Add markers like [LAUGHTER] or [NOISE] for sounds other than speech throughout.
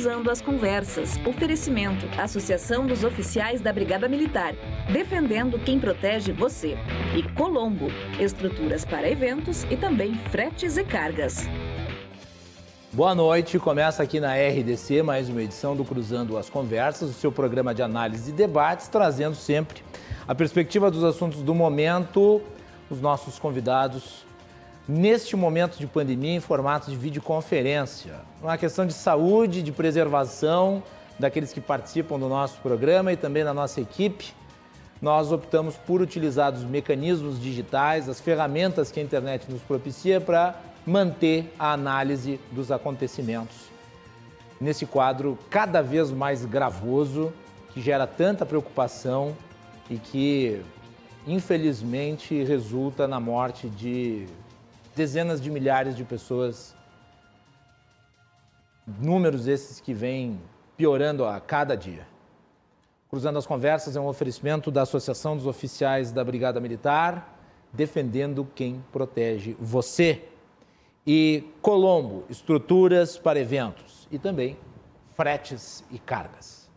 Cruzando as Conversas. Oferecimento: Associação dos Oficiais da Brigada Militar. Defendendo quem protege você. E Colombo. Estruturas para eventos e também fretes e cargas. Boa noite. Começa aqui na RDC mais uma edição do Cruzando as Conversas, o seu programa de análise e debates, trazendo sempre a perspectiva dos assuntos do momento, os nossos convidados neste momento de pandemia em formato de videoconferência. Uma questão de saúde, de preservação daqueles que participam do nosso programa e também da nossa equipe. Nós optamos por utilizar os mecanismos digitais, as ferramentas que a internet nos propicia para manter a análise dos acontecimentos. Nesse quadro cada vez mais gravoso, que gera tanta preocupação e que, infelizmente, resulta na morte de dezenas de milhares de pessoas. Números esses que vêm piorando a cada dia. Cruzando as Conversas é um oferecimento da Associação dos Oficiais da Brigada Militar, defendendo quem protege você. E Colombo, estruturas para eventos e também fretes e cargas.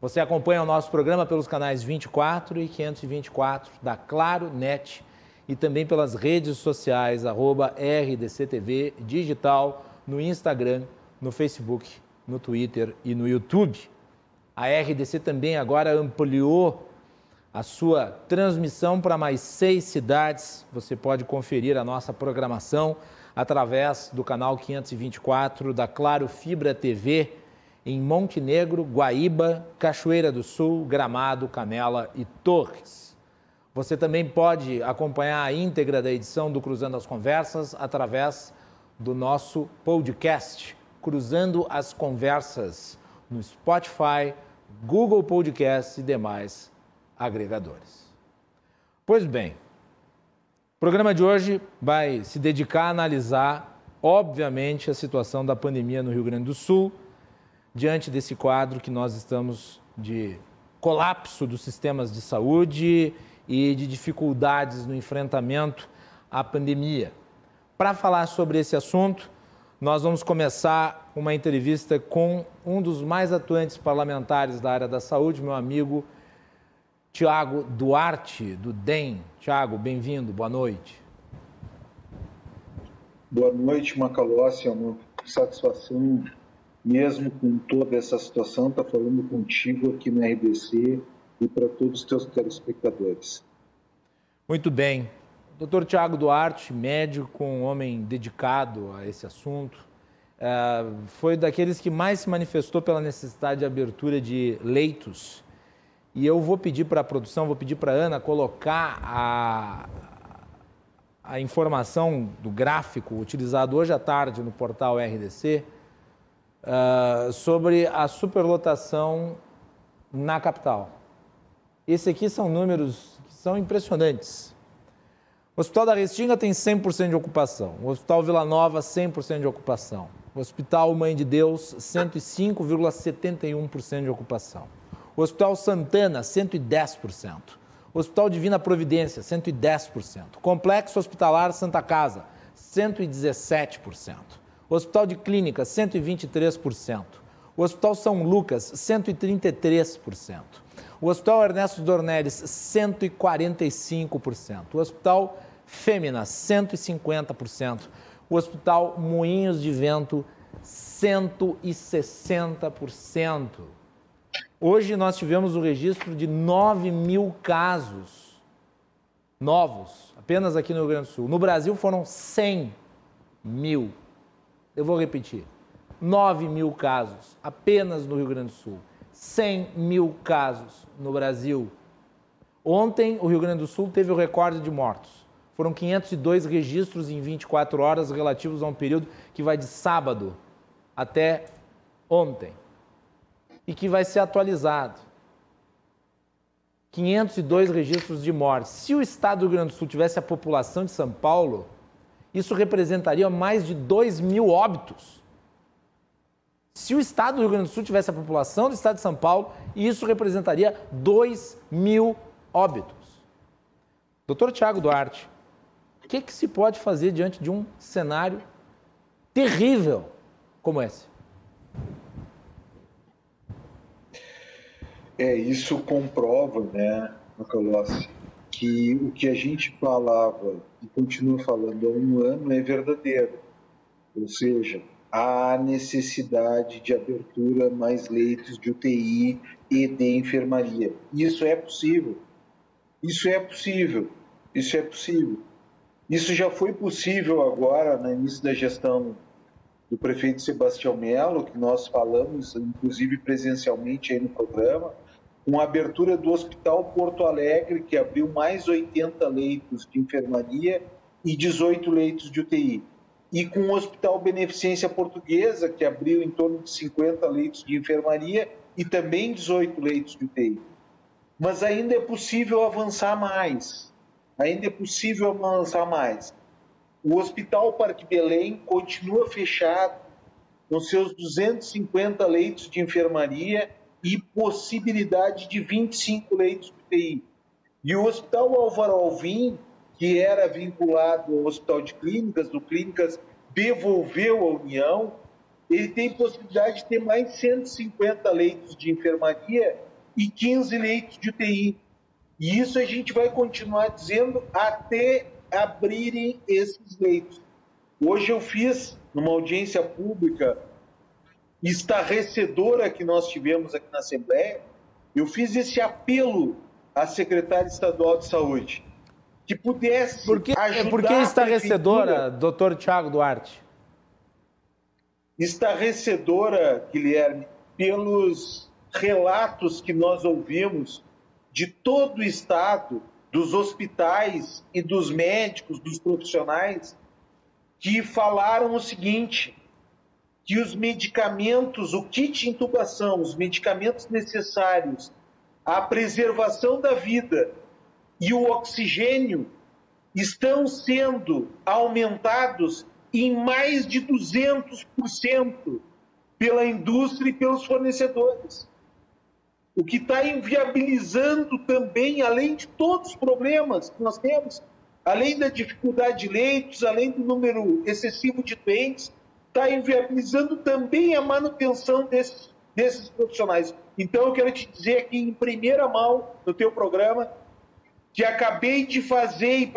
Você acompanha o nosso programa pelos canais 24 e 524 da Claro Net e também pelas redes sociais, arroba RDCTV Digital, no Instagram, no Facebook, no Twitter e no YouTube. A RDC também agora ampliou a sua transmissão para mais seis cidades. Você pode conferir a nossa programação através do canal 524 da Claro Fibra TV em Montenegro, Guaíba, Cachoeira do Sul, Gramado, Canela e Torres. Você também pode acompanhar a íntegra da edição do Cruzando as Conversas através do nosso podcast Cruzando as Conversas no Spotify, Google Podcast e demais agregadores. Pois bem, o programa de hoje vai se dedicar a analisar, obviamente, a situação da pandemia no Rio Grande do Sul, diante desse quadro que nós estamos de colapso dos sistemas de saúde e de dificuldades no enfrentamento à pandemia. Para falar sobre esse assunto, nós vamos começar uma entrevista com um dos mais atuantes parlamentares da área da saúde, meu amigo Tiago Duarte, do DEM. Tiago, bem-vindo, boa noite. Boa noite, Macalossi. É uma satisfação, mesmo com toda essa situação, estar tá falando contigo aqui na RDC e para todos os teus telespectadores. Muito bem. Doutor Tiago Duarte, médico, um homem dedicado a esse assunto, é, foi daqueles que mais se manifestou pela necessidade de abertura de leitos. E eu vou pedir para a produção, vou pedir para a Ana colocar a, a informação do gráfico utilizado hoje à tarde no portal RDC é, sobre a superlotação na capital. Esse aqui são números que são impressionantes. O Hospital da Restinga tem 100% de ocupação. O Hospital Vila Nova, 100% de ocupação. O Hospital Mãe de Deus, 105,71% de ocupação. O Hospital Santana, 110%. O Hospital Divina Providência, 110%. Complexo Hospitalar Santa Casa, 117%. O Hospital de Clínica, 123%. O Hospital São Lucas, 133%. O Hospital Ernesto Dornelles, 145%. O Hospital Fêmea, 150%. O Hospital Moinhos de Vento, 160%. Hoje nós tivemos o registro de 9 mil casos novos, apenas aqui no Rio Grande do Sul. No Brasil foram 100 mil. Eu vou repetir: 9 mil casos apenas no Rio Grande do Sul. 100 mil casos no Brasil. Ontem, o Rio Grande do Sul teve o recorde de mortos. Foram 502 registros em 24 horas relativos a um período que vai de sábado até ontem e que vai ser atualizado. 502 registros de mortes. Se o estado do Rio Grande do Sul tivesse a população de São Paulo, isso representaria mais de 2 mil óbitos. Se o estado do Rio Grande do Sul tivesse a população do estado de São Paulo, isso representaria 2 mil óbitos. Doutor Tiago Duarte, o que, que se pode fazer diante de um cenário terrível como esse? É, isso comprova, né, Macalossi, que o que a gente falava e continua falando há um ano é verdadeiro. Ou seja, há necessidade de abertura mais leitos de UTI e de enfermaria. Isso é possível. Isso é possível. Isso é possível. Isso já foi possível agora, no início da gestão do prefeito Sebastião Melo, que nós falamos, inclusive presencialmente aí no programa, com a abertura do Hospital Porto Alegre, que abriu mais 80 leitos de enfermaria e 18 leitos de UTI. E com o Hospital Beneficência Portuguesa, que abriu em torno de 50 leitos de enfermaria e também 18 leitos de UTI. Mas ainda é possível avançar mais. Ainda é possível avançar mais. O Hospital Parque Belém continua fechado, com seus 250 leitos de enfermaria e possibilidade de 25 leitos de UTI. E o Hospital Álvaro Alvim, que era vinculado ao Hospital de Clínicas, do Clínicas devolveu à União, ele tem possibilidade de ter mais 150 leitos de enfermaria e 15 leitos de UTI. E isso a gente vai continuar dizendo até abrirem esses leitos. Hoje eu fiz, numa audiência pública estarrecedora que nós tivemos aqui na Assembleia, eu fiz esse apelo à secretária estadual de saúde que pudesse por que, ajudar Por que estarrecedora, doutor Tiago Duarte? Estarrecedora, Guilherme, pelos relatos que nós ouvimos de todo o Estado, dos hospitais e dos médicos, dos profissionais, que falaram o seguinte: que os medicamentos, o kit de intubação, os medicamentos necessários à preservação da vida e o oxigênio estão sendo aumentados em mais de 200% pela indústria e pelos fornecedores. O que está inviabilizando também, além de todos os problemas que nós temos, além da dificuldade de leitos, além do número excessivo de doentes, está inviabilizando também a manutenção desses, desses profissionais. Então, eu quero te dizer aqui em primeira mão, no teu programa, que acabei de fazer,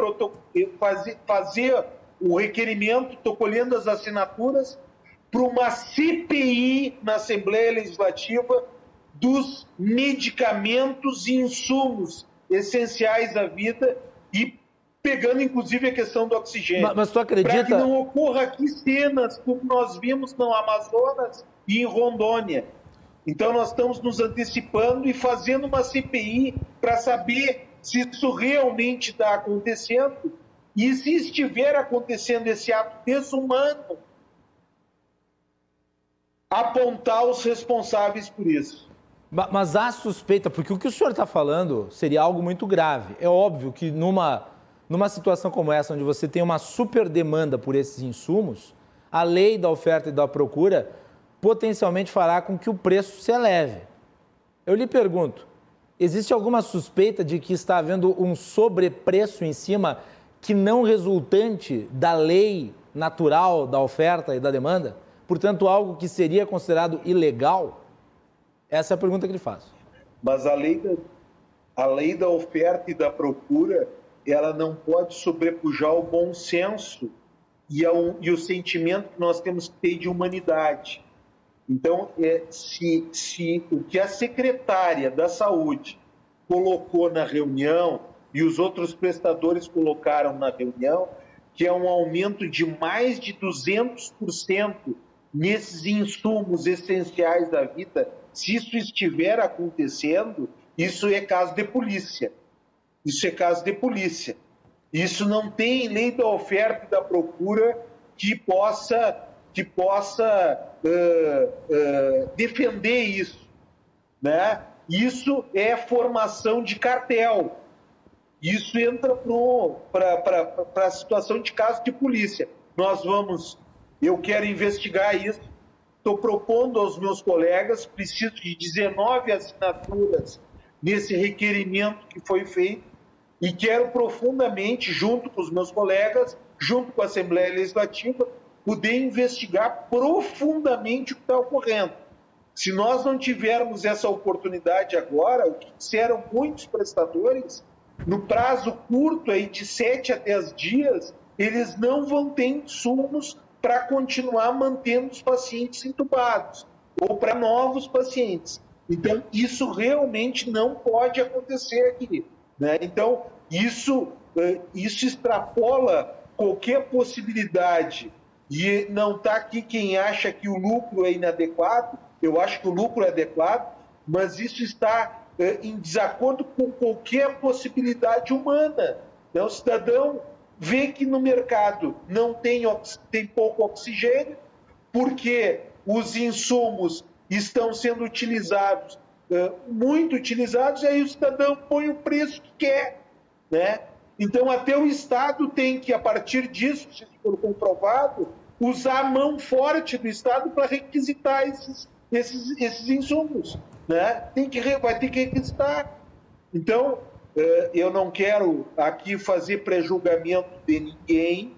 fazer, fazer o requerimento, estou colhendo as assinaturas, para uma CPI na Assembleia Legislativa dos medicamentos e insumos essenciais da vida e pegando inclusive a questão do oxigênio. Mas, mas tu acredita... Para que não ocorra aqui cenas como nós vimos no Amazonas e em Rondônia. Então nós estamos nos antecipando e fazendo uma CPI para saber se isso realmente está acontecendo e se estiver acontecendo esse ato desumano, apontar os responsáveis por isso. Mas há suspeita, porque o que o senhor está falando seria algo muito grave. É óbvio que numa numa situação como essa, onde você tem uma super demanda por esses insumos, a lei da oferta e da procura potencialmente fará com que o preço se eleve. Eu lhe pergunto, existe alguma suspeita de que está havendo um sobrepreço em cima que não resultante da lei natural da oferta e da demanda? Portanto, algo que seria considerado ilegal? Essa é a pergunta que lhe faço. Mas a lei da, a lei da oferta e da procura ela não pode sobrepujar o bom senso e, ao, e o sentimento que nós temos que ter de humanidade. Então, é, se, se o que a secretária da Saúde colocou na reunião e os outros prestadores colocaram na reunião, que é um aumento de mais de 200% nesses insumos essenciais da vida, se isso estiver acontecendo, isso é caso de polícia. Isso é caso de polícia. Isso não tem lei da oferta e da procura que possa, que possa uh, uh, defender isso. Né? Isso é formação de cartel. Isso entra para a situação de caso de polícia. Nós vamos, eu quero investigar isso, estou propondo aos meus colegas, preciso de 19 assinaturas nesse requerimento que foi feito, e quero profundamente, junto com os meus colegas, junto com a Assembleia Legislativa, poder investigar profundamente o que está ocorrendo. Se nós não tivermos essa oportunidade agora, o que disseram muitos prestadores, no prazo curto aí de 7 a 10 dias, eles não vão ter insumos para continuar mantendo os pacientes entubados ou para novos pacientes. Então, isso realmente não pode acontecer aqui. Né? Então, isso, eh, isso extrapola qualquer possibilidade. E não está aqui quem acha que o lucro é inadequado, eu acho que o lucro é adequado, mas isso está eh, em desacordo com qualquer possibilidade humana. Né? O cidadão vê que no mercado não tem, tem pouco oxigênio, porque os insumos estão sendo utilizados, uh, muito utilizados, e aí o cidadão põe o preço que quer. Né? Então, até o Estado tem que, a partir disso, se for comprovado, usar a mão forte do Estado para requisitar esses, esses, esses insumos. Né? Tem que, vai ter que requisitar. Então, uh, eu não quero aqui fazer prejulgamento de ninguém,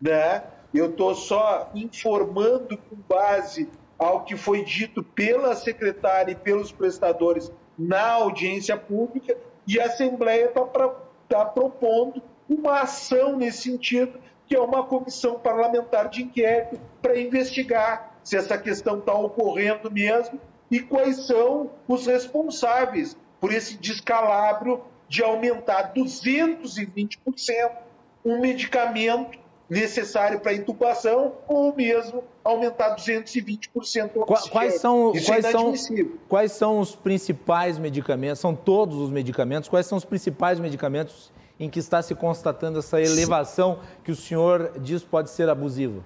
né? eu estou só informando com base ao que foi dito pela secretária e pelos prestadores na audiência pública, e a Assembleia está tá propondo uma ação nesse sentido, que é uma comissão parlamentar de inquérito para investigar se essa questão está ocorrendo mesmo e quais são os responsáveis por esse descalabro de aumentar 220% um medicamento necessário para intubação ou mesmo aumentar 220% o oxigênio. Quais são, Isso quais, é são, quais são os principais medicamentos, são todos os medicamentos, quais são os principais medicamentos em que está se constatando essa elevação que o senhor diz pode ser abusiva?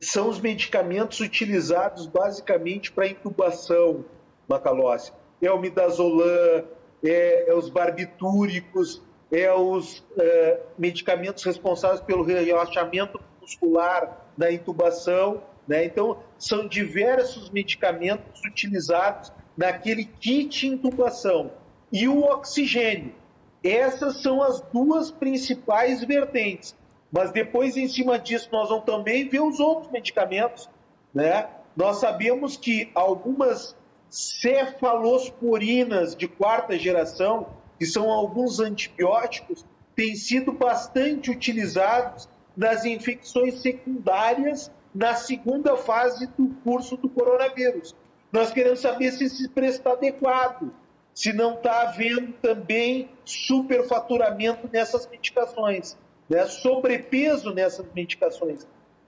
São os medicamentos utilizados basicamente para intubação, Macalossi. É o midazolam, é, é os barbitúricos, é os é, medicamentos responsáveis pelo relaxamento muscular da intubação. Né? Então, são diversos medicamentos utilizados naquele kit intubação. E o oxigênio. Essas são as duas principais vertentes. Mas depois, em cima disso, nós vamos também ver os outros medicamentos. Né? Nós sabemos que algumas cefalosporinas de quarta geração que são alguns antibióticos, têm sido bastante utilizados nas infecções secundárias na segunda fase do curso do coronavírus. Nós queremos saber se esse preço está adequado, se não está havendo também superfaturamento nessas medicações, né? sobrepeso nessas medicações,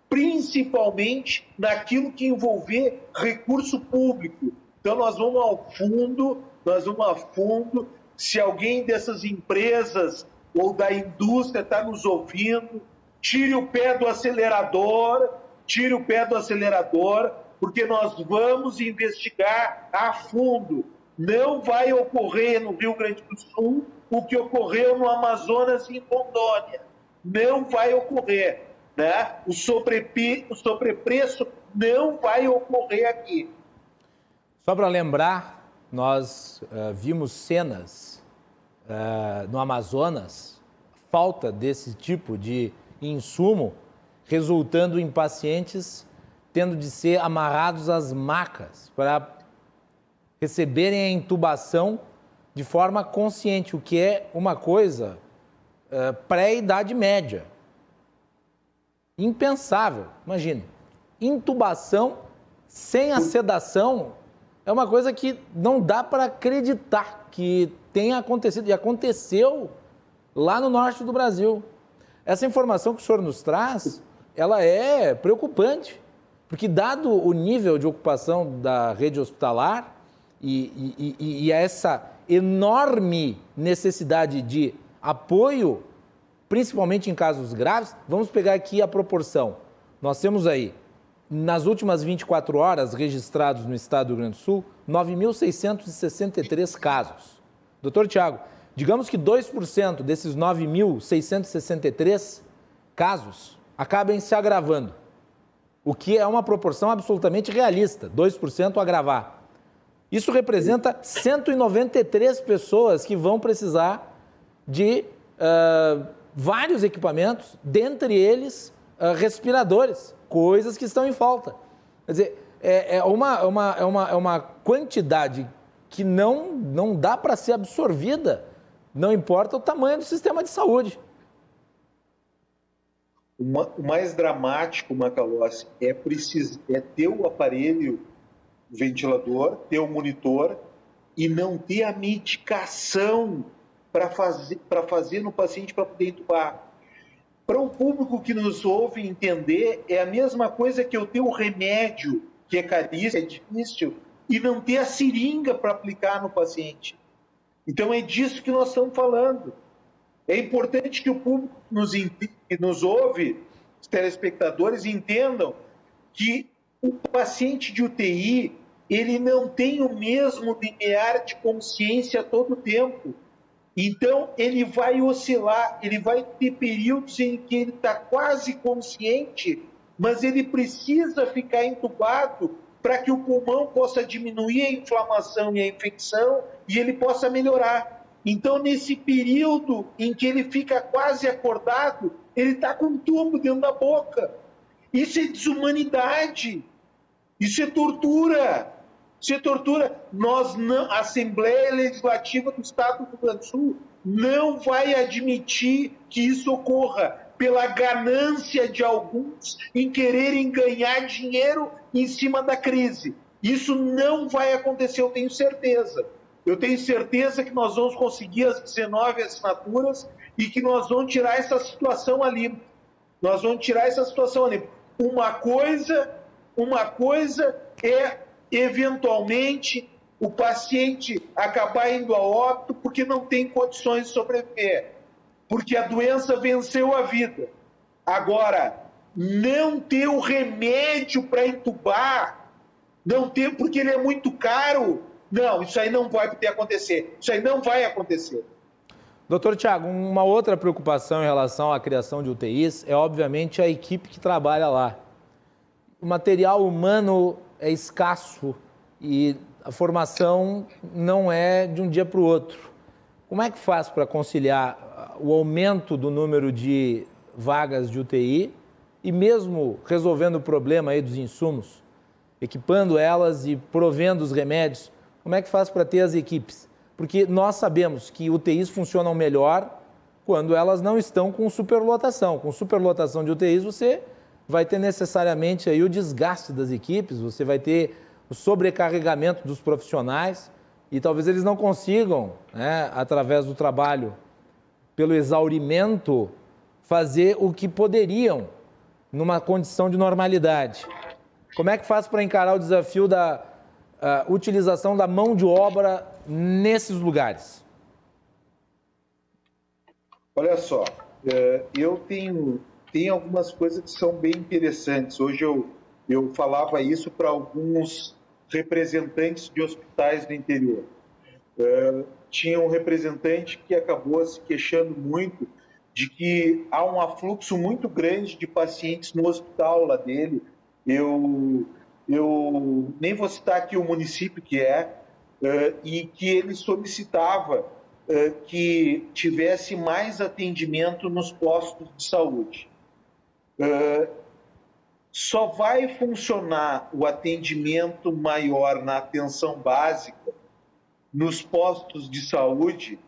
principalmente naquilo que envolver recurso público. Então, nós vamos ao fundo, nós vamos a fundo se alguém dessas empresas ou da indústria está nos ouvindo, tire o pé do acelerador, tire o pé do acelerador, porque nós vamos investigar a fundo. Não vai ocorrer no Rio Grande do Sul o que ocorreu no Amazonas e em Rondônia. Não vai ocorrer. Né? O, sobrepi, o sobrepreço não vai ocorrer aqui. Só para lembrar, nós uh, vimos cenas uh, no Amazonas, falta desse tipo de insumo, resultando em pacientes tendo de ser amarrados às macas para receberem a intubação de forma consciente, o que é uma coisa uh, pré-idade média. Impensável, imagine. Intubação sem a sedação é uma coisa que não dá para acreditar que tenha acontecido, e aconteceu lá no norte do Brasil. Essa informação que o senhor nos traz, ela é preocupante, porque dado o nível de ocupação da rede hospitalar e, e, e, essa enorme necessidade de apoio, principalmente em casos graves, vamos pegar aqui a proporção. Nós temos aí, nas últimas 24 horas registrados no estado do Rio Grande do Sul, 9.663 casos. Doutor Tiago, digamos que 2% desses 9.663 casos acabem se agravando, o que é uma proporção absolutamente realista, 2% agravar. Isso representa 193 pessoas que vão precisar de uh, vários equipamentos, dentre eles uh, respiradores, coisas que estão em falta. Quer dizer, é, é, uma, é, uma, é, uma, é uma quantidade que não, não dá para ser absorvida, não importa o tamanho do sistema de saúde. o mais dramático, Macalossi, é, precis, é ter o aparelho ventilador, ter o monitor e não ter a medicação para fazer, fazer no paciente para poder entubar. Para o público que nos ouve entender, é a mesma coisa que eu ter o remédio, que é caríssimo, é difícil, e não ter a seringa para aplicar no paciente. Então é disso que nós estamos falando. É importante que o público nos, que nos ouve, os telespectadores, entendam que o paciente de UTI ele não tem o mesmo limiar de consciência todo o tempo. Então, ele vai oscilar, ele vai ter períodos em que ele está quase consciente, mas ele precisa ficar entubado para que o pulmão possa diminuir a inflamação e a infecção e ele possa melhorar. Então, nesse período em que ele fica quase acordado, ele está com um tubo dentro da boca. Isso é desumanidade. Isso é tortura se tortura. Nós não, a Assembleia Legislativa do Estado do Rio Grande do Sul não vai admitir que isso ocorra pela ganância de alguns em quererem ganhar dinheiro em cima da crise. Isso não vai acontecer, eu tenho certeza. Eu tenho certeza que nós vamos conseguir as 19 assinaturas e que nós vamos tirar essa situação ali. Nós vamos tirar essa situação ali. Uma coisa, uma coisa é eventualmente o paciente acabar indo a óbito porque não tem condições de sobreviver, porque a doença venceu a vida. Agora, não ter o remédio para entubar, não ter porque ele é muito caro, não, isso aí não vai poder acontecer. Isso aí não vai acontecer. Doutor Tiago, uma outra preocupação em relação à criação de UTIs é, obviamente, a equipe que trabalha lá. O material humano é escasso e a formação não é de um dia para o outro. Como é que faz para conciliar o aumento do número de vagas de UTI e mesmo resolvendo o problema aí dos insumos, equipando elas e provendo os remédios? Como é que faz para ter as equipes? Porque nós sabemos que UTIs funcionam melhor quando elas não estão com superlotação. Com superlotação de UTIs, você vai ter necessariamente aí o desgaste das equipes, você vai ter o sobrecarregamento dos profissionais e talvez eles não consigam, né, através do trabalho, pelo exaurimento, fazer o que poderiam numa condição de normalidade. Como é que faz para encarar o desafio da utilização da mão de obra nesses lugares? Olha só, é, eu tenho tem algumas coisas que são bem interessantes. Hoje eu, eu falava isso para alguns representantes de hospitais do interior. Uh, tinha um representante que acabou se queixando muito de que há um afluxo muito grande de pacientes no hospital lá dele. Eu, eu nem vou citar aqui o município que é, uh, e que ele solicitava uh, que tivesse mais atendimento nos postos de saúde. Só vai funcionar o atendimento maior na atenção básica nos postos de saúde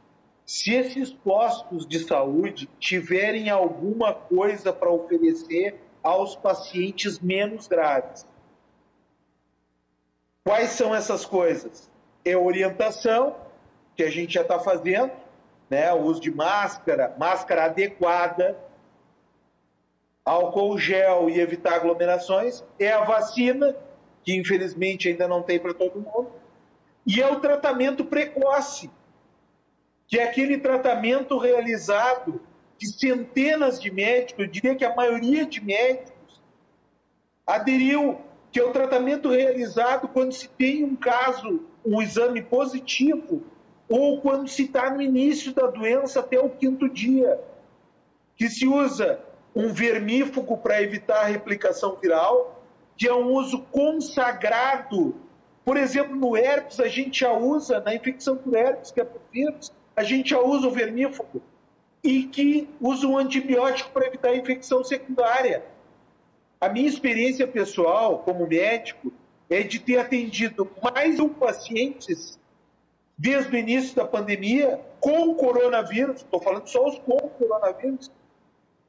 se esses postos de saúde tiverem alguma coisa para oferecer aos pacientes menos graves. Quais são essas coisas? É orientação, que a gente já está fazendo, né? o uso de máscara, máscara adequada, álcool gel e evitar aglomerações, é a vacina, que infelizmente ainda não tem para todo mundo, e é o tratamento precoce, que é aquele tratamento realizado de centenas de médicos, eu diria que a maioria de médicos aderiu, que é o tratamento realizado quando se tem um caso, um exame positivo, ou quando se está no início da doença até o quinto dia, que se usa um vermífugo para evitar a replicação viral, que é um uso consagrado. Por exemplo, no herpes, a gente já usa, na infecção por herpes, que é por vírus, a gente já usa o vermífugo e que usa um antibiótico para evitar a infecção secundária. A minha experiência pessoal como médico é de ter atendido mais um pacientes desde o início da pandemia com coronavírus, estou falando só os com coronavírus,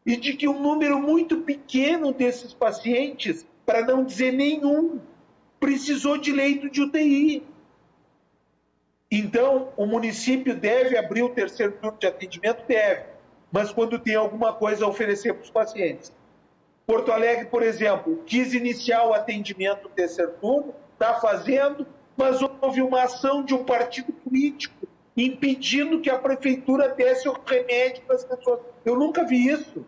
e de que um número muito pequeno desses pacientes, para não dizer nenhum, precisou de leito de UTI. Então, o município deve abrir o terceiro turno de atendimento? Deve, mas quando tem alguma coisa a oferecer para os pacientes. Porto Alegre, por exemplo, quis iniciar o atendimento do terceiro turno, está fazendo, mas houve uma ação de um partido político impedindo que a prefeitura desse o remédio para as pessoas. Eu nunca vi isso.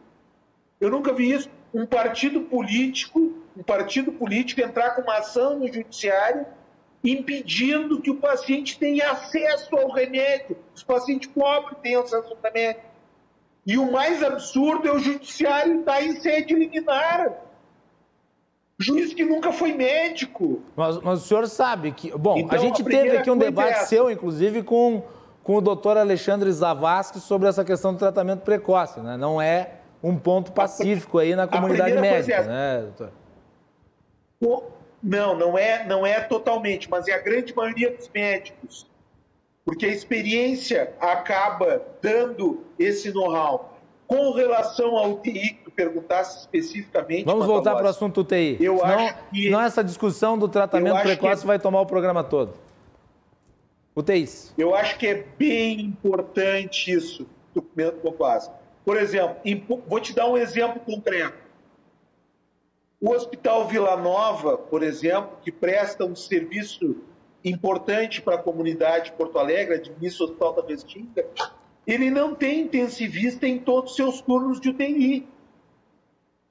Eu nunca vi isso. Um partido político, um partido político entrar com uma ação no judiciário impedindo que o paciente tenha acesso ao remédio. Os pacientes pobres têm acesso ao remédio. E o mais absurdo é o judiciário estar em sede liminar. Juiz que nunca foi médico. Mas, mas o senhor sabe que. Bom, então, a gente a teve aqui um debate é seu, inclusive, com, com o doutor Alexandre Zavascki sobre essa questão do tratamento precoce. Né? Não é um ponto pacífico aí na comunidade médica, é... né, doutor? Não, não é, não é totalmente, mas é a grande maioria dos médicos. Porque a experiência acaba dando esse know-how. Com relação ao UTI, que tu perguntasse especificamente. Vamos voltar para o assunto UTI. Eu senão, acho que. Senão essa discussão do tratamento precoce que... vai tomar o programa todo. UTIs. Eu acho que é bem importante isso, do pontuasse. Por exemplo, vou te dar um exemplo concreto. O Hospital Vila Nova, por exemplo, que presta um serviço importante para a comunidade de Porto Alegre, administra o Hospital da Restinga, ele não tem intensivista em todos os seus turnos de UTI.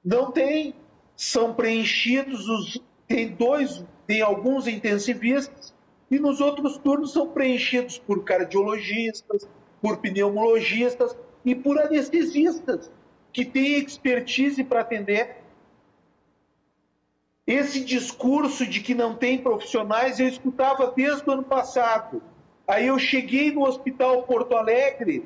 Não tem. São preenchidos os. Tem dois, tem alguns intensivistas, e nos outros turnos são preenchidos por cardiologistas, por pneumologistas e por anestesistas, que têm expertise para atender. Esse discurso de que não tem profissionais eu escutava desde o ano passado. Aí eu cheguei no Hospital Porto Alegre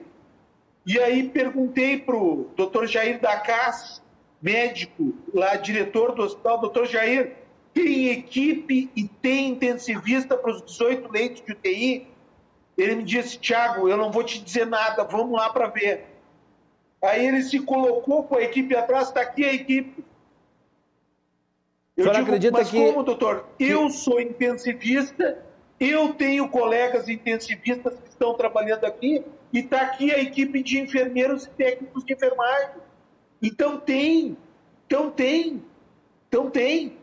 e aí perguntei para o doutor Jair Dacas, médico, lá diretor do hospital, doutor Jair, tem equipe e tem intensivista para os 18 leitos de UTI? Ele me disse, Tiago, eu não vou te dizer nada, vamos lá para ver. Aí ele se colocou com a equipe atrás, está aqui a equipe. Eu digo, acredita mas que... como, doutor? Eu sou intensivista eu tenho colegas intensivistas que estão trabalhando aqui e está aqui a equipe de enfermeiros e técnicos de enfermagem. Então tem, então tem, então tem.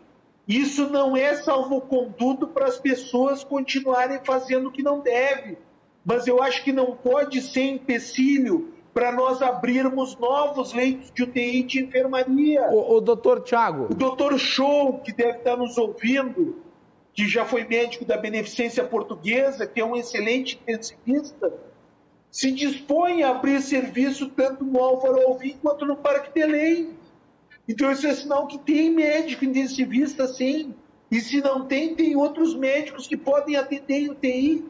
Isso não é salvoconduto para as pessoas continuarem fazendo o que não deve. Mas eu acho que não pode ser empecilho para nós abrirmos novos leitos de UTI de enfermaria. O, o doutor Tiago. O doutor Show, que deve estar nos ouvindo, que já foi médico da Beneficência Portuguesa, que é um excelente intensivista, se dispõe a abrir serviço tanto no Álvaro Alvim quanto no Parque Belém. Então isso é sinal que tem médico intensivista sim. E se não tem, tem outros médicos que podem atender em UTI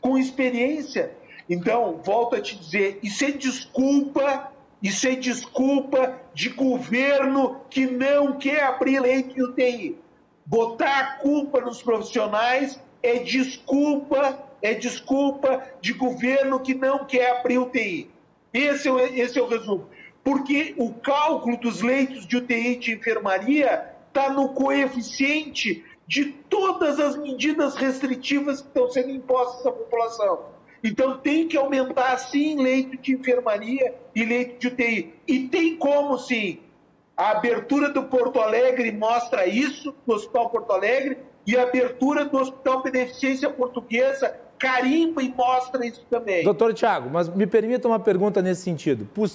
com experiência. Então, volto a te dizer, isso é desculpa, isso é desculpa de governo que não quer abrir leite em UTI. Botar a culpa nos profissionais é desculpa, é desculpa de governo que não quer abrir UTI. Esse é, esse é o resumo. Porque o cálculo dos leitos de UTI de enfermaria está no coeficiente de todas as medidas restritivas que estão sendo impostas à população. Então tem que aumentar sim leito de enfermaria e leito de UTI. E tem como sim. A abertura do Porto Alegre mostra isso, do Hospital Porto Alegre, e a abertura do Hospital Beneficência Portuguesa carimba e mostra isso também. Doutor Tiago, mas me permita uma pergunta nesse sentido. Por,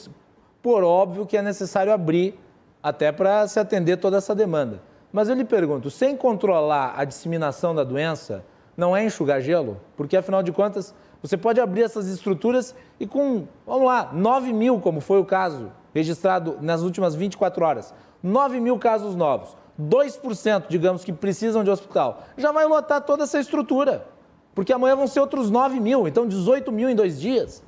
por óbvio que é necessário abrir até para se atender toda essa demanda. Mas eu lhe pergunto, sem controlar a disseminação da doença, não é enxugar gelo? Porque, afinal de contas, você pode abrir essas estruturas e com, vamos lá, 9 mil, como foi o caso registrado nas últimas 24 horas, 9 mil casos novos, 2%, digamos, que precisam de hospital, já vai lotar toda essa estrutura. Porque amanhã vão ser outros 9 mil, então 18 mil em dois dias.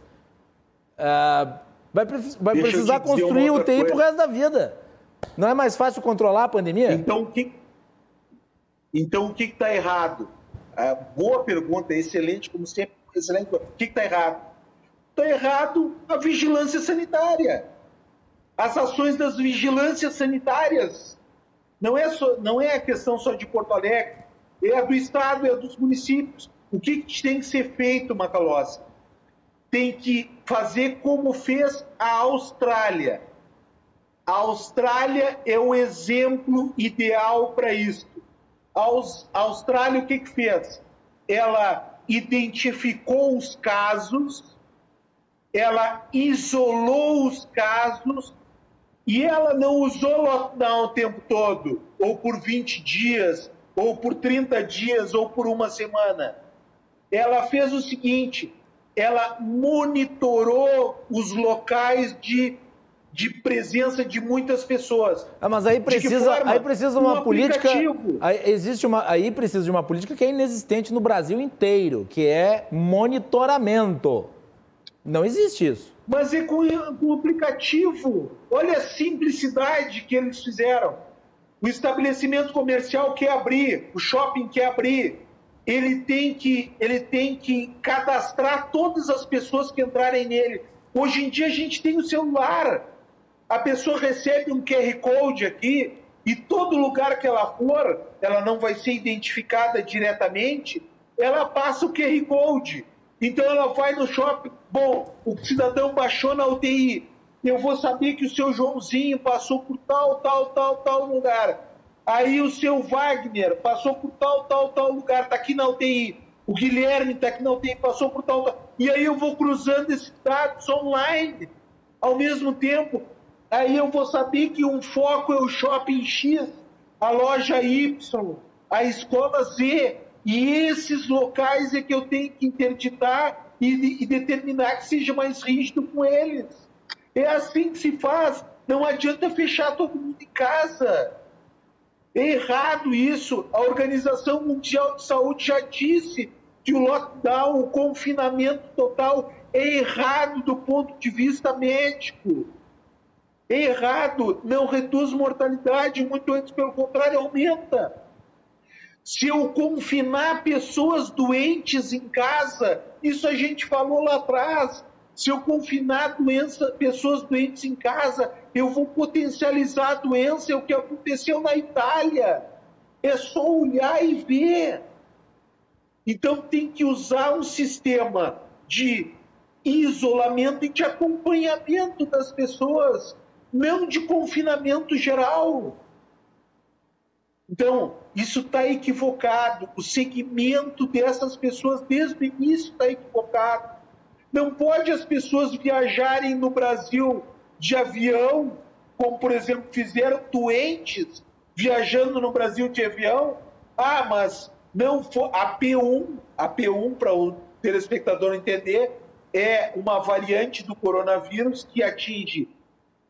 É, vai, vai precisar construir UTI para o resto da vida. Não é mais fácil controlar a pandemia? Então, o que, Então, o que está errado? Ah, boa pergunta, excelente, como sempre. O que está errado? Está errado a vigilância sanitária. As ações das vigilâncias sanitárias. Não é, só, não é a questão só de Porto Alegre, é a do Estado, é a dos municípios. O que, que tem que ser feito, Macalossi? Tem que fazer como fez a Austrália. A Austrália é o exemplo ideal para isso. A Austrália o que, que fez? Ela identificou os casos, ela isolou os casos e ela não usou lockdown o tempo todo, ou por 20 dias, ou por 30 dias, ou por uma semana. Ela fez o seguinte: ela monitorou os locais de, de presença de muitas pessoas. Ah, mas aí precisa, aí precisa uma um política. Aí, existe uma, aí precisa de uma política que é inexistente no Brasil inteiro, que é monitoramento. Não existe isso. Mas é com, com o aplicativo. Olha a simplicidade que eles fizeram. O estabelecimento comercial quer abrir, o shopping quer abrir. Ele tem que, ele tem que cadastrar todas as pessoas que entrarem nele. Hoje em dia a gente tem o celular. A pessoa recebe um QR Code aqui e todo lugar que ela for, ela não vai ser identificada diretamente, ela passa o QR Code. Então ela vai no shopping, bom, o cidadão baixou na UTI, eu vou saber que o seu Joãozinho passou por tal, tal, tal, tal lugar. Aí o seu Wagner passou por tal, tal, tal lugar, está aqui na UTI. O Guilherme está aqui na UTI, passou por tal, tal. E aí eu vou cruzando esses dados online ao mesmo tempo. Aí eu vou saber que um foco é o shopping X, a loja Y, a escola Z, e esses locais é que eu tenho que interditar e, e determinar que seja mais rígido com eles. É assim que se faz. Não adianta fechar todo mundo em casa. É errado isso. A Organização Mundial de Saúde já disse que o lockdown, o confinamento total, é errado do ponto de vista médico. Errado, não reduz mortalidade, muito antes, pelo contrário, aumenta. Se eu confinar pessoas doentes em casa, isso a gente falou lá atrás. Se eu confinar doença, pessoas doentes em casa, eu vou potencializar a doença. É o que aconteceu na Itália. É só olhar e ver. Então tem que usar um sistema de isolamento e de acompanhamento das pessoas, não de confinamento geral. Então, isso está equivocado. O segmento dessas pessoas desde o início está equivocado. Não pode as pessoas viajarem no Brasil de avião, como por exemplo fizeram doentes viajando no Brasil de avião. Ah, mas não for a P1, a P1 para o telespectador entender, é uma variante do coronavírus que atinge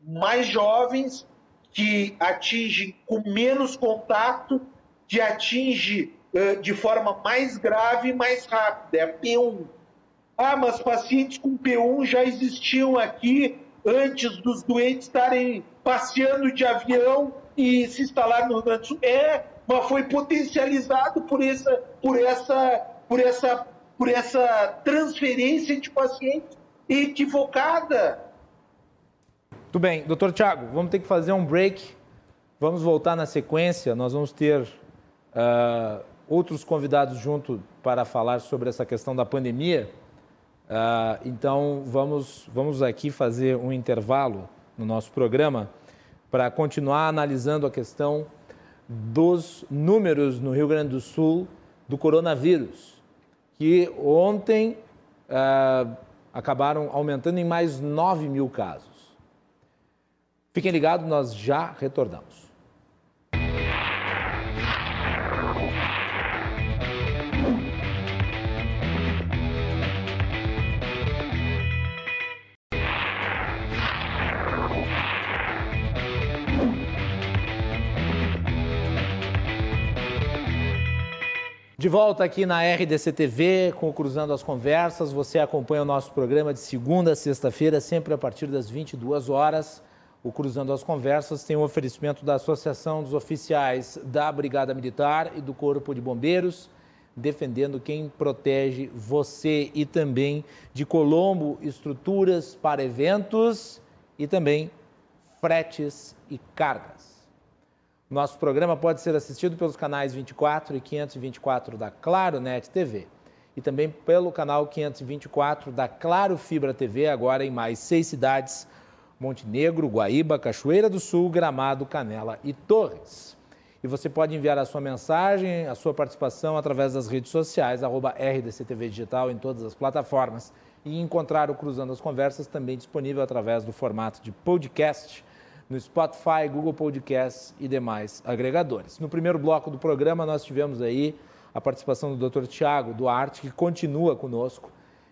mais jovens que atinge com menos contato, que atinge uh, de forma mais grave e mais rápida, é a P1. Ah, mas pacientes com P1 já existiam aqui antes dos doentes estarem passeando de avião e se instalar no Rio. É, mas foi potencializado por essa, por essa, por essa, por essa transferência de pacientes equivocada. Tudo bem. Doutor Tiago, vamos ter que fazer um break. Vamos voltar na sequência. Nós vamos ter uh, outros convidados junto para falar sobre essa questão da pandemia. Uh, então, vamos, vamos aqui fazer um intervalo no nosso programa para continuar analisando a questão dos números no Rio Grande do Sul do coronavírus, que ontem uh, acabaram aumentando em mais 9 mil casos. Fiquem ligados, nós já retornamos. De volta aqui na RDC TV, com o Cruzando as Conversas. Você acompanha o nosso programa de segunda a sexta-feira, sempre a partir das 22 horas O Cruzando as Conversas tem um oferecimento da Associação dos Oficiais da Brigada Militar e do Corpo de Bombeiros, defendendo quem protege você e também de Colombo, estruturas para eventos e também fretes e cargas. Nosso programa pode ser assistido pelos canais 24 e 524 da Claro Net TV e também pelo canal 524 da Claro Fibra TV, agora em mais seis cidades Montenegro, Guaíba, Cachoeira do Sul, Gramado, Canela e Torres. E você pode enviar a sua mensagem, a sua participação através das redes sociais, arroba RDCTV Digital em todas as plataformas. E encontrar o Cruzando as Conversas também disponível através do formato de podcast no Spotify, Google Podcasts e demais agregadores. No primeiro bloco do programa, nós tivemos aí a participação do Dr. Tiago Duarte, que continua conosco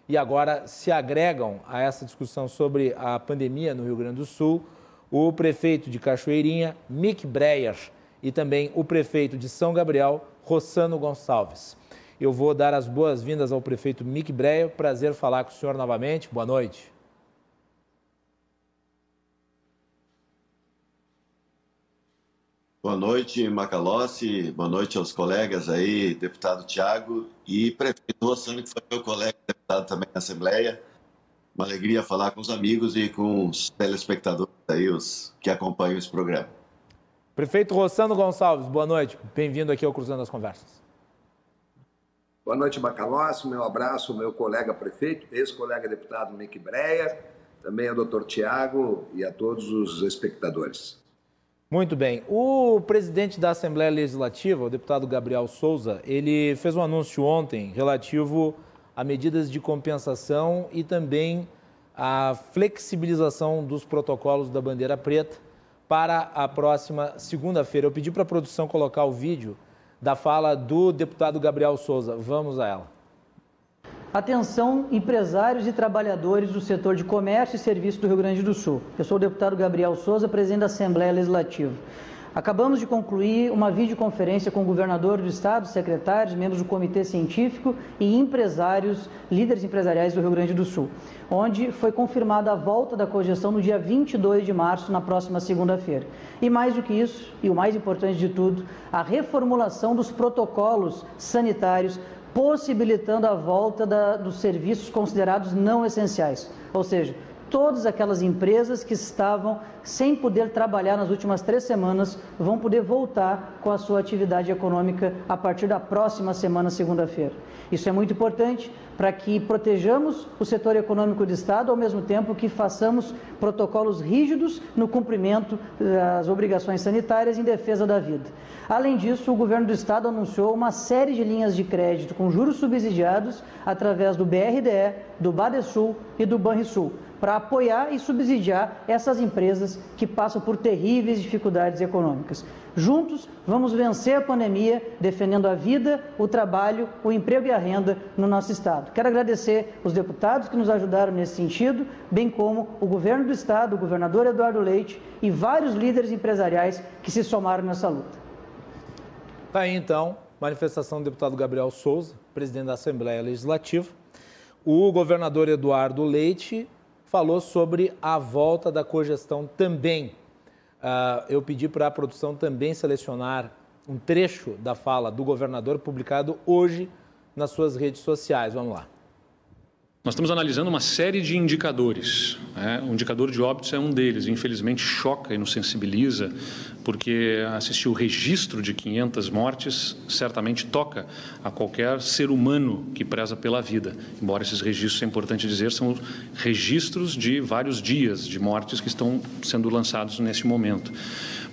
e agora se agregam a essa discussão sobre a pandemia no Rio Grande do Sul o prefeito de Cachoeirinha, Mick Breyer, e também o prefeito de São Gabriel, Rossano Gonçalves. Eu vou dar as boas-vindas ao prefeito Mick Breyer. Prazer falar com o senhor novamente. Boa noite. Boa noite, Macalossi. Boa noite aos colegas aí, deputado Tiago e prefeito Rossano, que foi meu colega deputado também na Assembleia. Uma alegria falar com os amigos e com os telespectadores aí, os que acompanham esse programa. Prefeito Rossano Gonçalves, boa noite. Bem-vindo aqui ao Cruzando as Conversas. Boa noite, Macalossi. Meu abraço ao meu colega prefeito, ex-colega deputado Mick Breyer, também ao doutor Tiago e a todos os espectadores. Muito bem. O presidente da Assembleia Legislativa, o deputado Gabriel Souza, ele fez um anúncio ontem relativo a medidas de compensação e também a flexibilização dos protocolos da bandeira preta para a próxima segunda-feira. Eu pedi para a produção colocar o vídeo da fala do deputado Gabriel Souza. Vamos a ela. Atenção, empresários e trabalhadores do setor de comércio e serviço do Rio Grande do Sul. Eu sou o deputado Gabriel Souza, presidente da Assembleia Legislativa. Acabamos de concluir uma videoconferência com o governador do estado, secretários, membros do comitê científico e empresários, líderes empresariais do Rio Grande do Sul, onde foi confirmada a volta da cogestão no dia 22 de março, na próxima segunda-feira. E mais do que isso, e o mais importante de tudo, a reformulação dos protocolos sanitários possibilitando a volta da, dos serviços considerados não essenciais, ou seja, todas aquelas empresas que estavam sem poder trabalhar nas últimas três semanas vão poder voltar com a sua atividade econômica a partir da próxima semana, segunda-feira. Isso é muito importante para que protejamos o setor econômico do Estado, ao mesmo tempo que façamos protocolos rígidos no cumprimento das obrigações sanitárias em defesa da vida. Além disso, o governo do Estado anunciou uma série de linhas de crédito com juros subsidiados através do BRDE, do Badesul e do Banrisul para apoiar e subsidiar essas empresas que passam por terríveis dificuldades econômicas. Juntos, vamos vencer a pandemia, defendendo a vida, o trabalho, o emprego e a renda no nosso Estado. Quero agradecer os deputados que nos ajudaram nesse sentido, bem como o governo do Estado, o governador Eduardo Leite e vários líderes empresariais que se somaram nessa luta. Está aí, então, manifestação do deputado Gabriel Souza, presidente da Assembleia Legislativa. O governador Eduardo Leite falou sobre a volta da cogestão também. Uh, eu pedi para a produção também selecionar um trecho da fala do governador publicado hoje nas suas redes sociais. Vamos lá. Nós estamos analisando uma série de indicadores. Né? O indicador de óbitos é um deles. Infelizmente, choca e nos sensibiliza, porque assistir o registro de 500 mortes certamente toca a qualquer ser humano que preza pela vida. Embora esses registros, é importante dizer, são registros de vários dias de mortes que estão sendo lançados neste momento.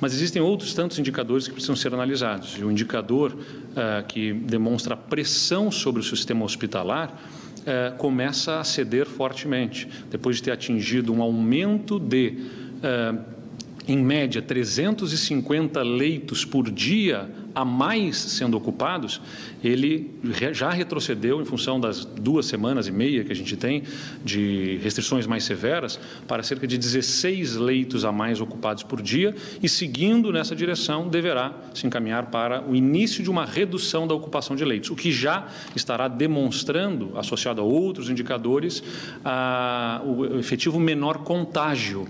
Mas existem outros tantos indicadores que precisam ser analisados. E o indicador uh, que demonstra pressão sobre o sistema hospitalar eh, começa a ceder fortemente. Depois de ter atingido um aumento de, eh, em média, 350 leitos por dia a mais sendo ocupados, ele já retrocedeu em função das duas semanas e meia que a gente tem de restrições mais severas para cerca de 16 leitos a mais ocupados por dia e seguindo nessa direção deverá se encaminhar para o início de uma redução da ocupação de leitos, o que já estará demonstrando, associado a outros indicadores, a, o efetivo menor contágio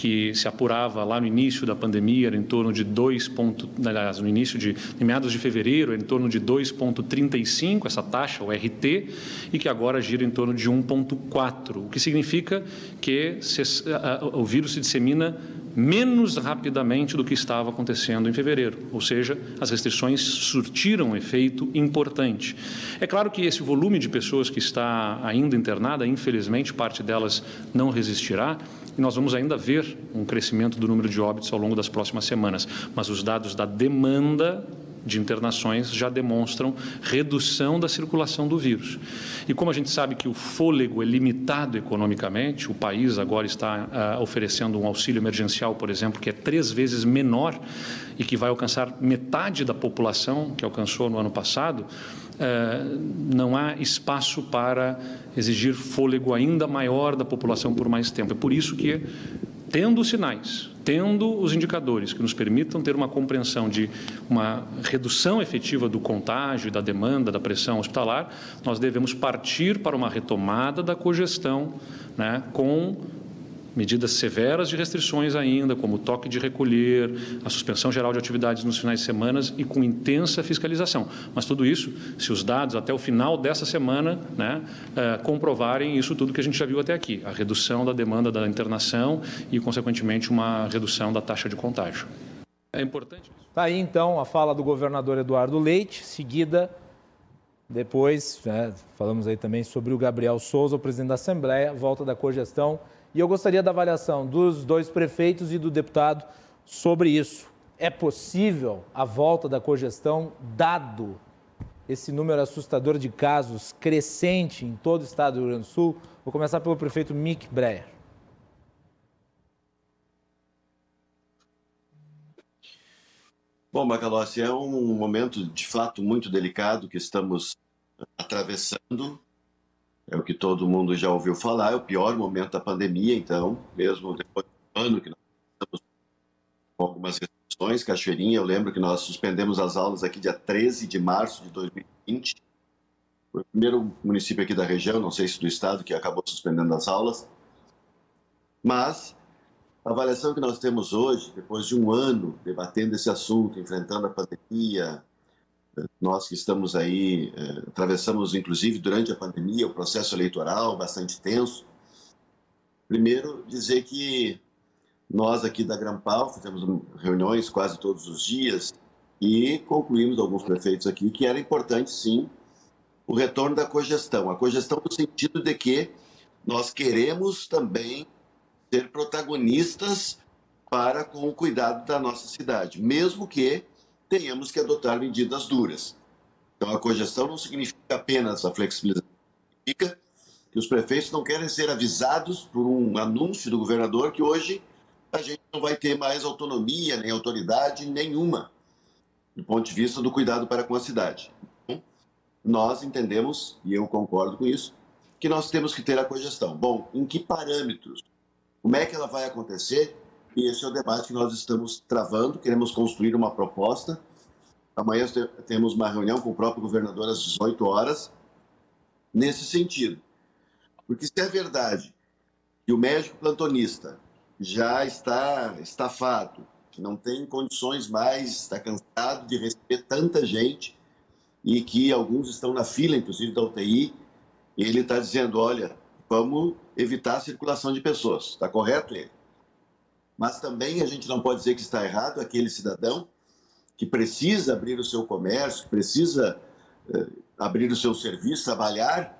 que se apurava lá no início da pandemia, era em torno de 2. Ponto, aliás, no início de em meados de fevereiro, era em torno de 2,35 essa taxa, o RT, e que agora gira em torno de 1,4, o que significa que se, a, o vírus se dissemina menos rapidamente do que estava acontecendo em fevereiro, ou seja, as restrições surtiram um efeito importante. É claro que esse volume de pessoas que está ainda internada, infelizmente, parte delas não resistirá, e nós vamos ainda ver um crescimento do número de óbitos ao longo das próximas semanas, mas os dados da demanda de internações já demonstram redução da circulação do vírus. E como a gente sabe que o fôlego é limitado economicamente, o país agora está uh, oferecendo um auxílio emergencial, por exemplo, que é três vezes menor e que vai alcançar metade da população que alcançou no ano passado, não há espaço para exigir fôlego ainda maior da população por mais tempo. É por isso que, tendo sinais, tendo os indicadores que nos permitam ter uma compreensão de uma redução efetiva do contágio, da demanda, da pressão hospitalar, nós devemos partir para uma retomada da cogestão né, com medidas severas de restrições ainda, como o toque de recolher, a suspensão geral de atividades nos finais de semana e com intensa fiscalização. Mas tudo isso, se os dados até o final dessa semana né, eh, comprovarem isso tudo que a gente já viu até aqui, a redução da demanda da internação e, consequentemente, uma redução da taxa de contágio. É importante. Está aí, então, a fala do governador Eduardo Leite, seguida depois, né, falamos aí também sobre o Gabriel Souza, o presidente da Assembleia, volta da cogestão e eu gostaria da avaliação dos dois prefeitos e do deputado sobre isso. É possível a volta da cogestão, dado esse número assustador de casos crescente em todo o estado do Rio Grande do Sul? Vou começar pelo prefeito Mick Breyer. Bom, Macalossi, é um momento de fato muito delicado que estamos atravessando é o que todo mundo já ouviu falar, é o pior momento da pandemia, então, mesmo depois do ano que nós estamos com algumas restrições, Cachoeirinha, eu lembro que nós suspendemos as aulas aqui dia 13 de março de 2020, foi o primeiro município aqui da região, não sei se do estado, que acabou suspendendo as aulas, mas a avaliação que nós temos hoje, depois de um ano debatendo esse assunto, enfrentando a pandemia, nós que estamos aí, é, atravessamos inclusive durante a pandemia o processo eleitoral bastante tenso. Primeiro, dizer que nós aqui da Grampal fizemos reuniões quase todos os dias e concluímos alguns prefeitos aqui que era importante sim o retorno da cogestão. A cogestão no sentido de que nós queremos também ser protagonistas para com o cuidado da nossa cidade, mesmo que tenhamos que adotar medidas duras. Então, a cogestão não significa apenas a flexibilização, significa que os prefeitos não querem ser avisados por um anúncio do governador que hoje a gente não vai ter mais autonomia nem autoridade nenhuma do ponto de vista do cuidado para com a cidade. Então, nós entendemos, e eu concordo com isso, que nós temos que ter a cogestão. Bom, em que parâmetros? Como é que ela vai acontecer? E esse é o debate que nós estamos travando. Queremos construir uma proposta. Amanhã temos uma reunião com o próprio governador às 18 horas, nesse sentido. Porque se é verdade que o médico plantonista já está estafado, que não tem condições mais, está cansado de receber tanta gente e que alguns estão na fila, inclusive da UTI, e ele está dizendo: olha, vamos evitar a circulação de pessoas. Está correto ele? Mas também a gente não pode dizer que está errado aquele cidadão que precisa abrir o seu comércio, precisa eh, abrir o seu serviço, trabalhar,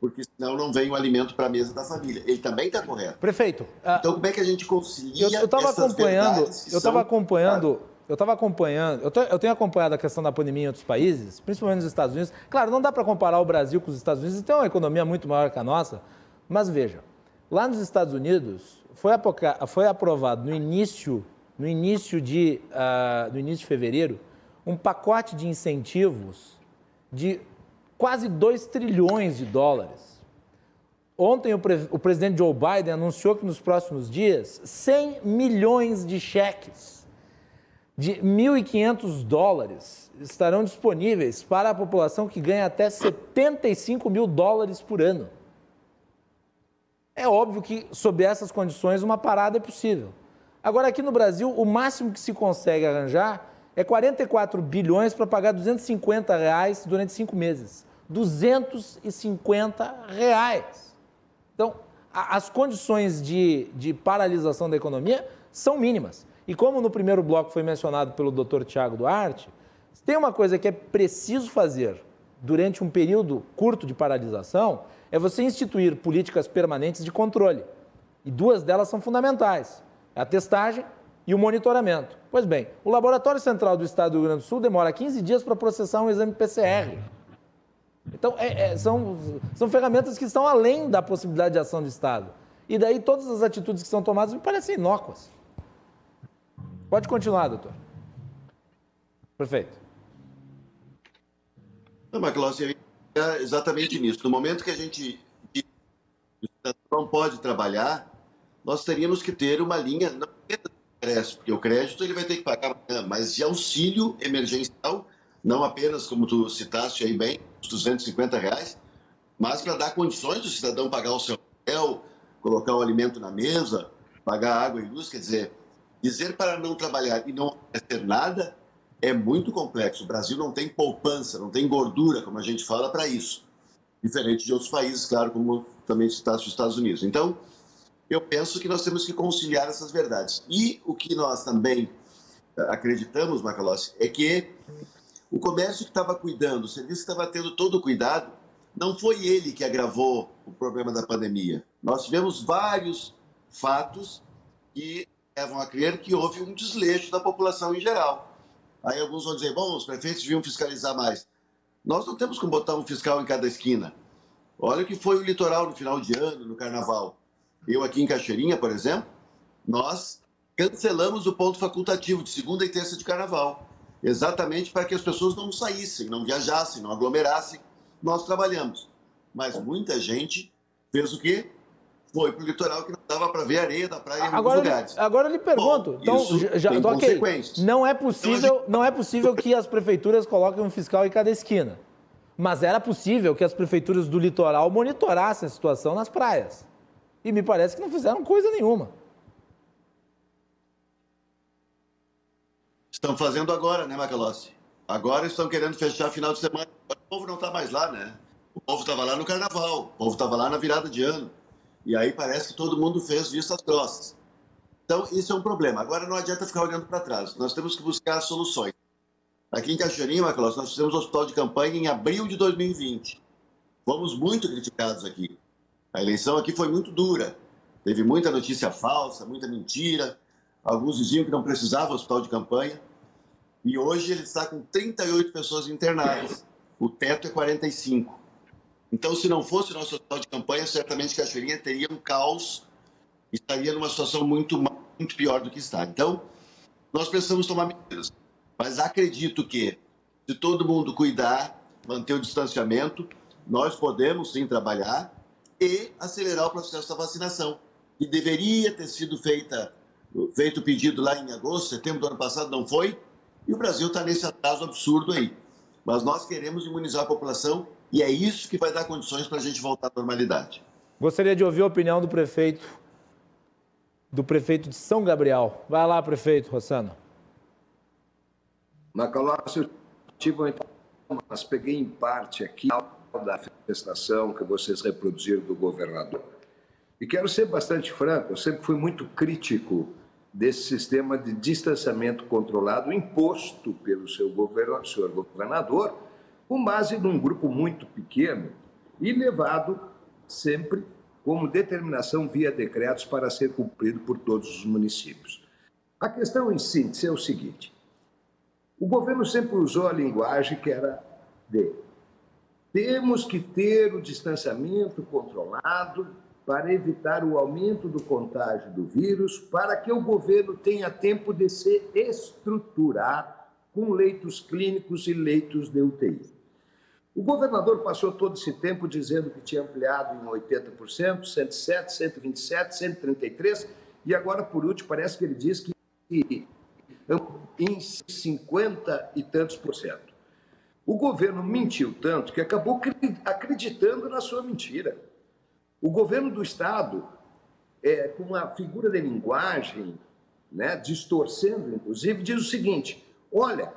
porque senão não vem o alimento para a mesa da família. Ele também está correto. Prefeito. Ah, então como é que a gente concilia Eu estava acompanhando, eu estava acompanhando, eu estava acompanhando, eu, eu, tenho acompanhado a questão da pandemia em outros países, principalmente nos Estados Unidos. Claro, não dá para comparar o Brasil com os Estados Unidos, tem uma economia muito maior que a nossa, mas veja, lá nos Estados Unidos foi, foi aprovado no início, no, início de, uh, no início de fevereiro um pacote de incentivos de quase 2 trilhões de dólares. Ontem o, pre o presidente Joe Biden anunciou que nos próximos dias 100 milhões de cheques de 1.500 dólares estarão disponíveis para a população que ganha até 75 mil dólares por ano. É, óbvio que, sob essas condições, uma parada é possível. Agora, aqui no Brasil, o máximo que se consegue arranjar é 44 bilhões para pagar 250 reais durante cinco meses. 250 reais. Então, a, as condições de, de paralisação da economia são mínimas. E como no primeiro bloco foi mencionado pelo Dr. Tiago Duarte, tem uma coisa que é preciso fazer durante um período curto de paralisação, é você instituir políticas permanentes de controle. E duas delas são fundamentais: a testagem e o monitoramento. Pois bem, o Laboratório Central do Estado do Rio Grande do Sul demora 15 dias para processar um exame PCR. Então, é, é, são, são ferramentas que estão além da possibilidade de ação do Estado. E daí todas as atitudes que são tomadas me parecem inócuas. Pode continuar, doutor. Perfeito. Não, Maclossi, é exatamente nisso. No momento que a gente não pode trabalhar, nós teríamos que ter uma linha, não crédito, porque o crédito ele vai ter que pagar, mas de auxílio emergencial, não apenas, como tu citaste aí bem, os 250 reais, mas para dar condições do cidadão pagar o seu hotel, colocar o alimento na mesa, pagar água e luz, quer dizer, dizer para não trabalhar e não ter nada é muito complexo. O Brasil não tem poupança, não tem gordura, como a gente fala, para isso. Diferente de outros países, claro, como também citaste os Estados Unidos. Então, eu penso que nós temos que conciliar essas verdades. E o que nós também eh, acreditamos, Macalossi, é que o comércio que estava cuidando, o serviço que estava tendo todo o cuidado, não foi ele que agravou o problema da pandemia. Nós tivemos vários fatos que levam a crer que houve um desleixo da população em geral. Aí alguns vão dizer, bom, os prefeitos deviam fiscalizar mais. Nós não temos como botar um fiscal em cada esquina. Olha o que foi o litoral no final de ano, no carnaval. Eu aqui em Cachoeirinha, por exemplo, nós cancelamos o ponto facultativo de segunda e terça de carnaval, exatamente para que as pessoas não saíssem, não viajassem, não aglomerassem. Nós trabalhamos. Mas muita gente fez o quê? Foi para o litoral que não dava para ver areia da praia em agora, alguns lugares. Agora eu lhe pergunto, Bom, então já, tem okay, não é possível, então, não é possível que as prefeituras coloquem um fiscal em cada esquina. Mas era possível que as prefeituras do litoral monitorassem a situação nas praias. E me parece que não fizeram coisa nenhuma. Estão fazendo agora, né, Macalossi? Agora estão querendo fechar final de semana. O povo não está mais lá, né? O povo estava lá no carnaval, o povo estava lá na virada de ano. E aí parece que todo mundo fez vistas grossas. Então, isso é um problema. Agora, não adianta ficar olhando para trás. Nós temos que buscar soluções. Aqui em Cachoeirinha, Macalós, nós fizemos um hospital de campanha em abril de 2020. Fomos muito criticados aqui. A eleição aqui foi muito dura. Teve muita notícia falsa, muita mentira. Alguns diziam que não precisava hospital de campanha. E hoje ele está com 38 pessoas internadas. O teto é 45. Então, se não fosse o nosso hospital de campanha, certamente Cachoeirinha teria um caos, estaria numa situação muito, muito pior do que está. Então, nós precisamos tomar medidas. Mas acredito que, se todo mundo cuidar, manter o distanciamento, nós podemos sim trabalhar e acelerar o processo da vacinação, que deveria ter sido feita, feito o pedido lá em agosto, setembro do ano passado, não foi, e o Brasil está nesse atraso absurdo aí. Mas nós queremos imunizar a população e é isso que vai dar condições para a gente voltar à normalidade. Gostaria de ouvir a opinião do prefeito, do prefeito de São Gabriel. Vai lá, prefeito Rossano. Macalossi, eu tive então, mas peguei em parte aqui da manifestação que vocês reproduziram do governador. E quero ser bastante franco, eu sempre fui muito crítico desse sistema de distanciamento controlado imposto pelo seu governo, senhor governador, com base num grupo muito pequeno e levado sempre como determinação via decretos para ser cumprido por todos os municípios. A questão em síntese é o seguinte: o governo sempre usou a linguagem que era de temos que ter o distanciamento controlado para evitar o aumento do contágio do vírus, para que o governo tenha tempo de se estruturar com leitos clínicos e leitos de UTI. O governador passou todo esse tempo dizendo que tinha ampliado em 80%, 107, 127, 133, e agora, por último, parece que ele diz que em 50 e tantos por cento. O governo mentiu tanto que acabou acreditando na sua mentira. O governo do Estado, é, com uma figura de linguagem, né, distorcendo, inclusive, diz o seguinte: olha,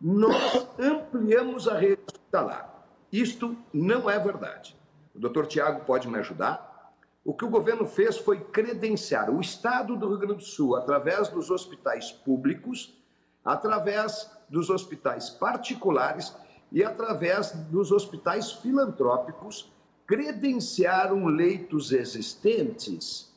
nós ampliamos a rede hospitalar. Isto não é verdade. O doutor Tiago pode me ajudar? O que o governo fez foi credenciar o Estado do Rio Grande do Sul, através dos hospitais públicos, através dos hospitais particulares e através dos hospitais filantrópicos, credenciaram leitos existentes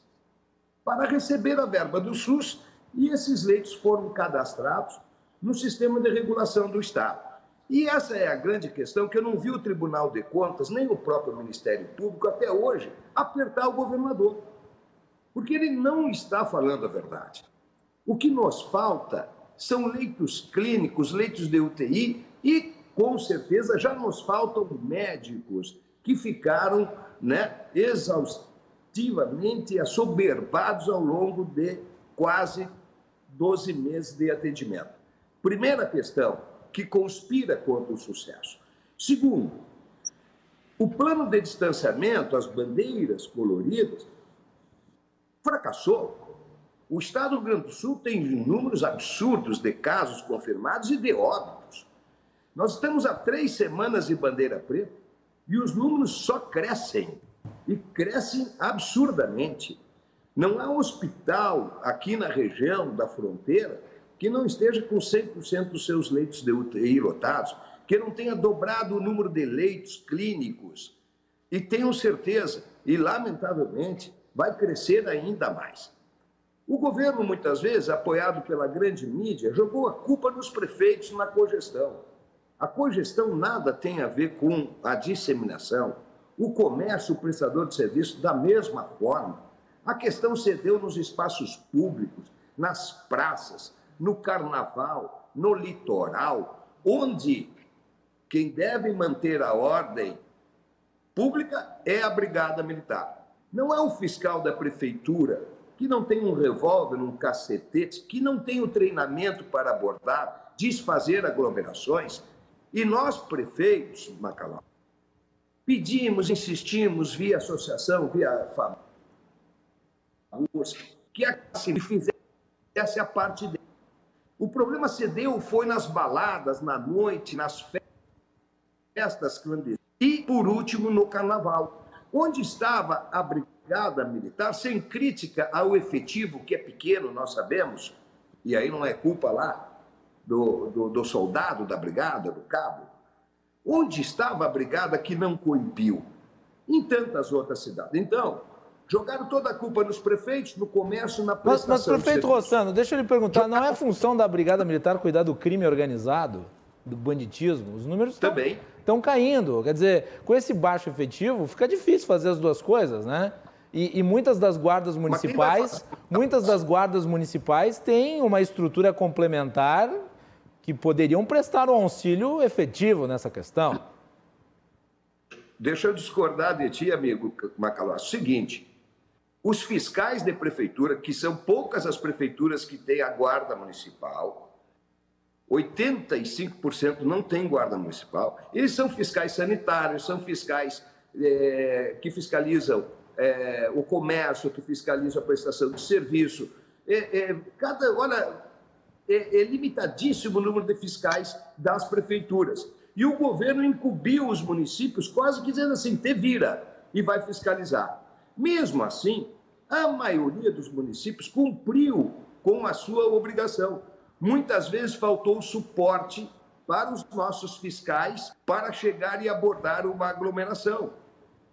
para receber a verba do SUS e esses leitos foram cadastrados no sistema de regulação do Estado. E essa é a grande questão que eu não vi o Tribunal de Contas, nem o próprio Ministério Público até hoje, apertar o governador. Porque ele não está falando a verdade. O que nos falta são leitos clínicos, leitos de UTI e, com certeza, já nos faltam médicos que ficaram né, exaustivamente assoberbados ao longo de quase 12 meses de atendimento. Primeira questão, que conspira contra o sucesso. Segundo, o plano de distanciamento, as bandeiras coloridas, fracassou. O Estado do Rio Grande do Sul tem números absurdos de casos confirmados e de óbitos. Nós estamos há três semanas de bandeira preta e os números só crescem e crescem absurdamente. Não há hospital aqui na região da fronteira que não esteja com 100% dos seus leitos de UTI lotados, que não tenha dobrado o número de leitos clínicos. E tenho certeza, e lamentavelmente, vai crescer ainda mais. O governo, muitas vezes, apoiado pela grande mídia, jogou a culpa nos prefeitos na cogestão. A cogestão nada tem a ver com a disseminação. O comércio, o prestador de serviço, da mesma forma. A questão cedeu nos espaços públicos, nas praças, no carnaval, no litoral, onde quem deve manter a ordem pública é a Brigada Militar. Não é o fiscal da prefeitura que não tem um revólver, um cacetete, que não tem o treinamento para abordar, desfazer aglomerações. E nós, prefeitos, Macalão, pedimos, insistimos via associação, via FAMURS, que a fizesse a parte dele. O problema se deu foi nas baladas, na noite, nas festas clandestinas e, por último, no carnaval, onde estava a brigada militar, sem crítica ao efetivo, que é pequeno, nós sabemos, e aí não é culpa lá do, do, do soldado da brigada, do cabo. Onde estava a brigada que não coibiu? Em tantas outras cidades. Então, Jogaram toda a culpa nos prefeitos, no comércio, na prestação Mas, mas prefeito Rossano, deixa eu lhe perguntar, não é função da Brigada Militar cuidar do crime organizado, do banditismo? Os números estão, estão caindo. Quer dizer, com esse baixo efetivo, fica difícil fazer as duas coisas, né? E, e muitas das guardas municipais, muitas das guardas municipais têm uma estrutura complementar que poderiam prestar um auxílio efetivo nessa questão. Deixa eu discordar de ti, amigo Macalós. Seguinte, os fiscais de prefeitura, que são poucas as prefeituras que têm a guarda municipal, 85% não tem guarda municipal, eles são fiscais sanitários, são fiscais é, que fiscalizam é, o comércio, que fiscalizam a prestação de serviço. É, é cada, olha, é, é limitadíssimo o número de fiscais das prefeituras. E o governo incumbiu os municípios, quase dizendo assim: te vira e vai fiscalizar. Mesmo assim, a maioria dos municípios cumpriu com a sua obrigação. Muitas vezes faltou suporte para os nossos fiscais para chegar e abordar uma aglomeração.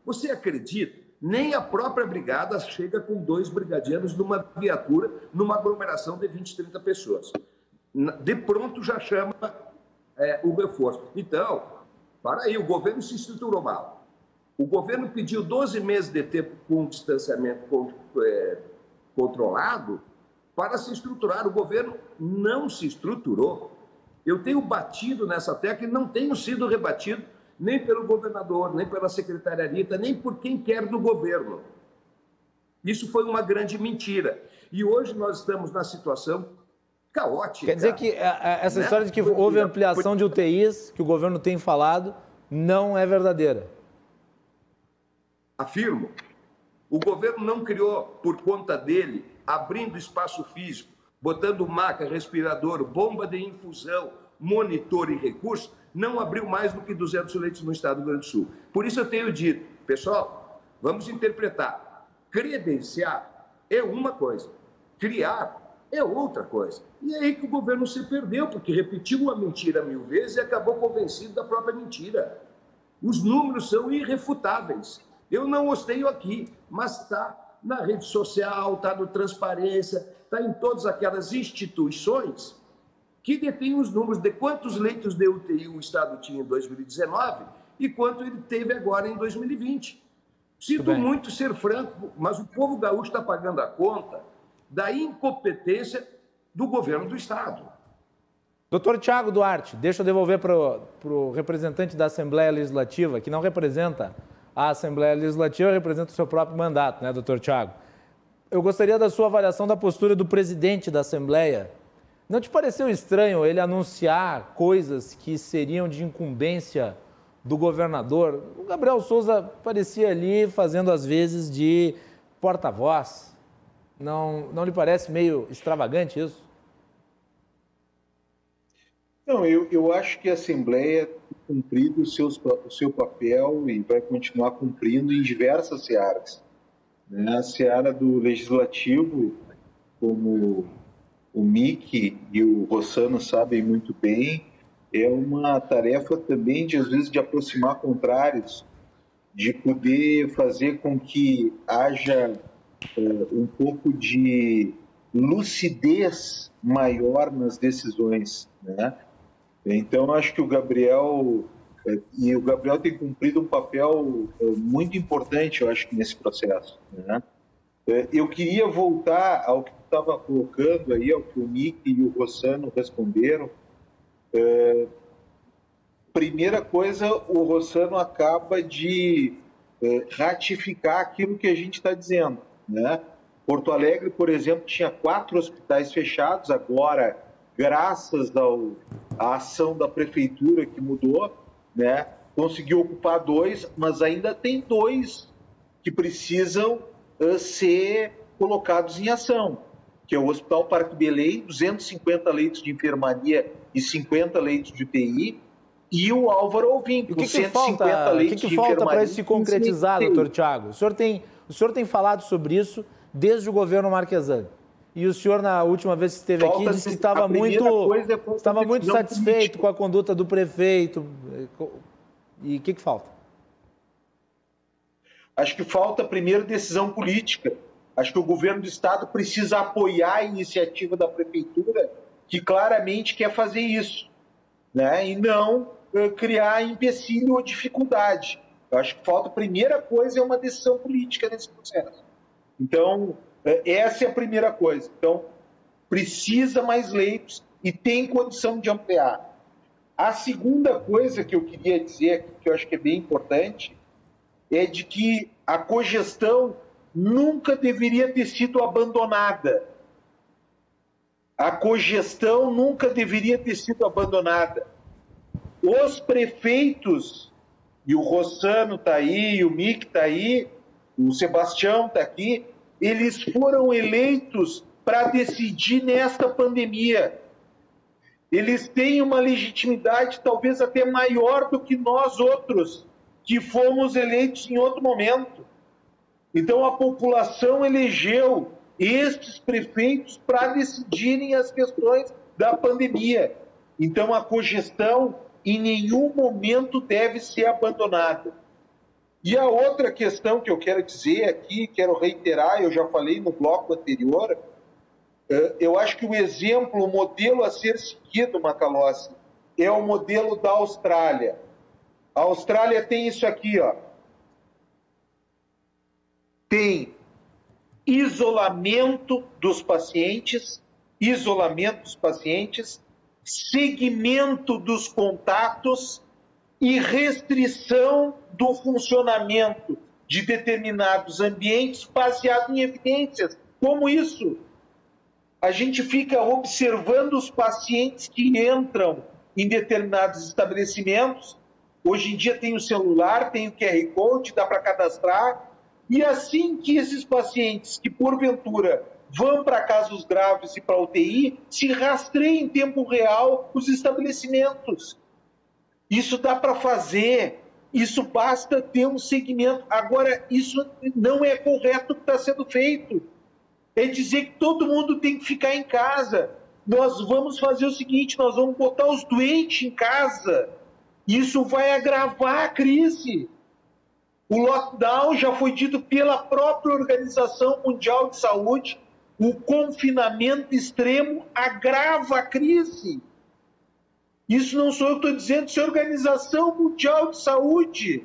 Você acredita? Nem a própria brigada chega com dois brigadianos numa viatura, numa aglomeração de 20, 30 pessoas. De pronto já chama é, o reforço. Então, para aí, o governo se estruturou mal. O governo pediu 12 meses de tempo com distanciamento é, controlado para se estruturar. O governo não se estruturou. Eu tenho batido nessa tecla e não tenho sido rebatido nem pelo governador, nem pela secretária Anitta, nem por quem quer do governo. Isso foi uma grande mentira. E hoje nós estamos na situação caótica. Quer dizer que é, é, essa né? história de que houve ampliação de UTIs, que o governo tem falado, não é verdadeira afirmo O governo não criou por conta dele, abrindo espaço físico, botando maca, respirador, bomba de infusão, monitor e recurso, não abriu mais do que 200 leitos no estado do Rio Grande do Sul. Por isso eu tenho dito, pessoal, vamos interpretar. Credenciar é uma coisa, criar é outra coisa. E é aí que o governo se perdeu, porque repetiu uma mentira mil vezes e acabou convencido da própria mentira. Os números são irrefutáveis. Eu não os tenho aqui, mas está na rede social, está no Transparência, está em todas aquelas instituições que detêm os números de quantos leitos de UTI o Estado tinha em 2019 e quanto ele teve agora em 2020. Sinto muito ser franco, mas o povo gaúcho está pagando a conta da incompetência do governo do Estado. Doutor Tiago Duarte, deixa eu devolver para o representante da Assembleia Legislativa, que não representa a Assembleia Legislativa, representa o seu próprio mandato, né, doutor Tiago? Eu gostaria da sua avaliação da postura do presidente da Assembleia. Não te pareceu estranho ele anunciar coisas que seriam de incumbência do governador? O Gabriel Souza parecia ali fazendo, às vezes, de porta-voz não, não lhe parece meio extravagante isso? Não, eu, eu acho que a Assembleia cumprido o, seus, o seu papel e vai continuar cumprindo em diversas searas. Né? A seara do Legislativo, como o Mick e o Rossano sabem muito bem, é uma tarefa também, de, às vezes, de aproximar contrários, de poder fazer com que haja uh, um pouco de lucidez maior nas decisões, né? Então acho que o Gabriel uh, e o Gabriel tem cumprido um papel uh, muito importante, eu acho nesse processo, né? Eu queria voltar ao que estava colocando aí, ao que o Nick e o Rossano responderam. Primeira coisa, o Rossano acaba de ratificar aquilo que a gente está dizendo. Né? Porto Alegre, por exemplo, tinha quatro hospitais fechados, agora, graças ao, à ação da prefeitura que mudou, né, conseguiu ocupar dois, mas ainda tem dois que precisam uh, ser colocados em ação, que é o Hospital Parque Belém, 250 leitos de enfermaria e 50 leitos de UTI, e o Álvaro Alvim, com 150 falta, leitos que que de enfermaria. O que falta para isso se concretizar, doutor Tiago? O senhor tem o senhor tem falado sobre isso desde o governo Marquesani. E o senhor, na última vez que esteve Falta aqui, disse que estava muito, é estava muito satisfeito política. com a conduta do prefeito. E o que, que falta? Acho que falta, primeiro, decisão política. Acho que o governo do Estado precisa apoiar a iniciativa da prefeitura, que claramente quer fazer isso, né? e não uh, criar empecilho ou dificuldade. Eu acho que falta, primeira coisa é uma decisão política nesse processo. Então, essa é a primeira coisa. Então, precisa mais leitos e tem condição de ampliar. A segunda coisa que eu queria dizer, que eu acho que é bem importante, é de que a cogestão nunca deveria ter sido abandonada. A cogestão nunca deveria ter sido abandonada. Os prefeitos e o Rossano está aí, o Mick está aí, o Sebastião está aqui, eles foram eleitos para decidir nesta pandemia. Eles têm uma legitimidade talvez até maior do que nós outros, que fomos eleitos em outro momento. Então a população elegeu estes prefeitos para decidirem as questões da pandemia. Então a cogestão em nenhum momento deve ser abandonada. E a outra questão que eu quero dizer aqui, quero reiterar, eu já falei no bloco anterior, eh, eu acho que o exemplo, o modelo a ser seguido, Macalossi, é o modelo da Austrália. A Austrália tem isso aqui, ó. Tem isolamento dos pacientes, isolamento dos pacientes, segmento dos contatos e restrição do funcionamento de determinados ambientes baseado em evidências. Como isso? A gente fica observando os pacientes que entram em determinados estabelecimentos. Hoje em dia tem o celular, tem o QR Code, dá para cadastrar. E assim que esses pacientes que porventura vão para casos graves e para UTI, se rastreiem em tempo real os estabelecimentos. Isso dá para fazer, isso basta ter um segmento. Agora, isso não é correto o que está sendo feito. É dizer que todo mundo tem que ficar em casa. Nós vamos fazer o seguinte: nós vamos botar os doentes em casa. Isso vai agravar a crise. O lockdown já foi dito pela própria Organização Mundial de Saúde. O confinamento extremo agrava a crise. Isso não sou eu que estou dizendo, isso é a Organização Mundial de Saúde,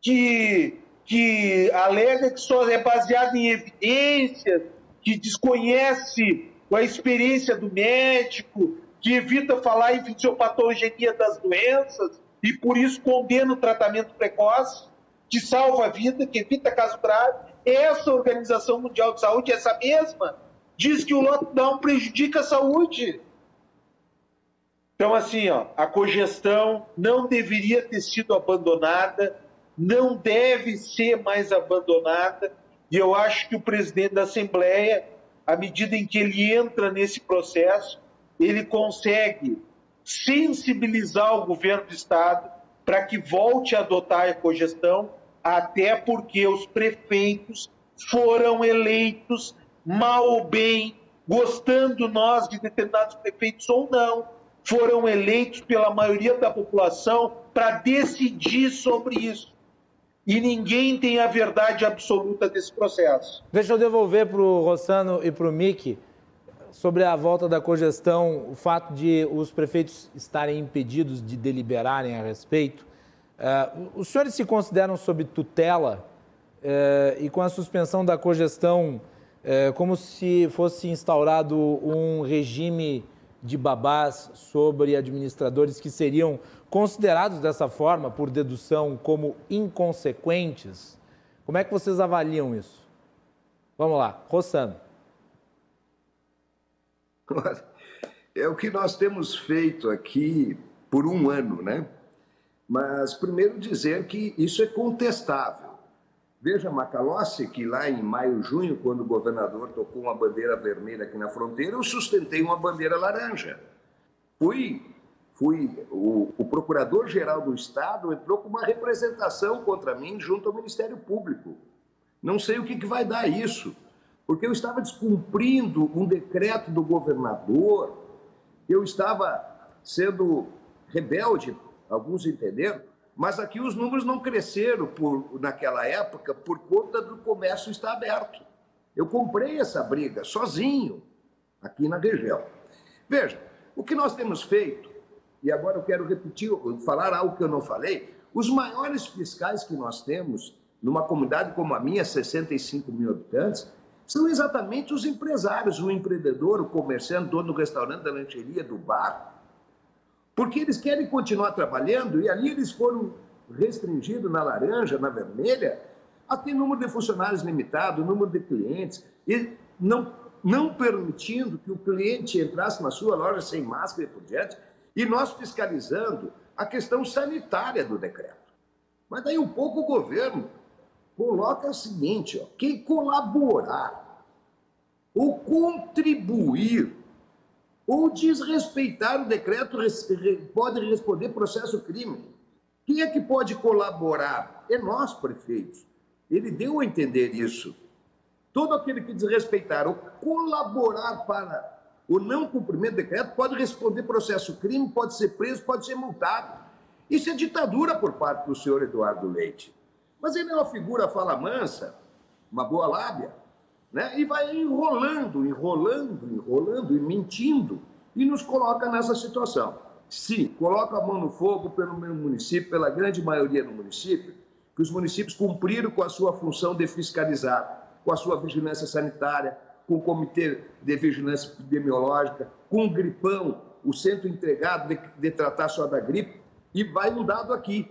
que, que alega que só é baseado em evidências, que desconhece a experiência do médico, que evita falar em fisiopatogenia das doenças e por isso condena o tratamento precoce, que salva a vida, que evita caso grave. Essa Organização Mundial de Saúde, essa mesma, diz que o lockdown prejudica a saúde. Então, assim, ó, a cogestão não deveria ter sido abandonada, não deve ser mais abandonada, e eu acho que o presidente da Assembleia, à medida em que ele entra nesse processo, ele consegue sensibilizar o governo do Estado para que volte a adotar a cogestão, até porque os prefeitos foram eleitos mal ou bem, gostando nós de determinados prefeitos ou não, foram eleitos pela maioria da população para decidir sobre isso. E ninguém tem a verdade absoluta desse processo. Deixa eu devolver para o Rossano e para o Mick sobre a volta da cogestão, o fato de os prefeitos estarem impedidos de deliberarem a respeito. Uh, os senhores se consideram sob tutela uh, e com a suspensão da cogestão, uh, como se fosse instaurado um regime de babás sobre administradores que seriam considerados dessa forma, por dedução, como inconsequentes? Como é que vocês avaliam isso? Vamos lá, Rossano. [LAUGHS] É o que nós temos feito aqui por um ano, né? Mas primeiro dizer que isso é contestável. Veja Macalossi, que lá em maio, junho, quando o governador tocou uma bandeira vermelha aqui na fronteira, eu sustentei uma bandeira laranja. Fui, fui o, o procurador-geral do Estado entrou com uma representação contra mim junto ao Ministério Público. Não sei o que, que vai dar isso, porque eu estava descumprindo um decreto do governador, eu estava sendo rebelde, alguns entenderam, mas aqui os números não cresceram por, naquela época por conta do comércio estar aberto. Eu comprei essa briga sozinho aqui na região. Veja, o que nós temos feito, e agora eu quero repetir, falar algo que eu não falei, os maiores fiscais que nós temos numa comunidade como a minha, 65 mil habitantes, são exatamente os empresários, o empreendedor, o comerciante, dono do restaurante, da lancheria, do bar, porque eles querem continuar trabalhando e ali eles foram restringidos na laranja, na vermelha, a ter número de funcionários limitado, número de clientes, e não, não permitindo que o cliente entrasse na sua loja sem máscara e por diante, e nós fiscalizando a questão sanitária do decreto. Mas daí um pouco o governo coloca o seguinte, ó, quem colaborar ou contribuir ou desrespeitar o decreto pode responder processo crime. Quem é que pode colaborar? É nós, prefeitos. Ele deu a entender isso. Todo aquele que desrespeitar ou colaborar para o não cumprimento do decreto pode responder processo crime, pode ser preso, pode ser multado. Isso é ditadura por parte do senhor Eduardo Leite. Mas ele é uma figura fala mansa, uma boa lábia, né? e vai enrolando, enrolando, enrolando e mentindo, e nos coloca nessa situação. Se coloca a mão no fogo pelo meu município, pela grande maioria do município, que os municípios cumpriram com a sua função de fiscalizar, com a sua vigilância sanitária, com o Comitê de Vigilância Epidemiológica, com o gripão, o centro entregado de, de tratar só da gripe, e vai um dado aqui.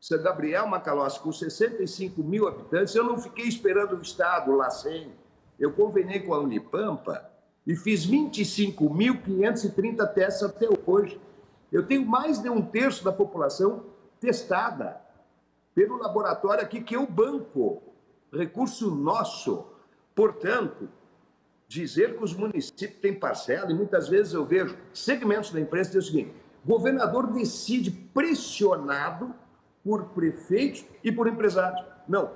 São Gabriel Macalossi, com 65 mil habitantes, eu não fiquei esperando o Estado, lá sem eu convenei com a Unipampa e fiz 25.530 testes até hoje. Eu tenho mais de um terço da população testada. pelo laboratório aqui que eu banco, recurso nosso. Portanto, dizer que os municípios têm parcela, e muitas vezes eu vejo segmentos da imprensa dizer o seguinte: governador decide pressionado por prefeitos e por empresários. Não,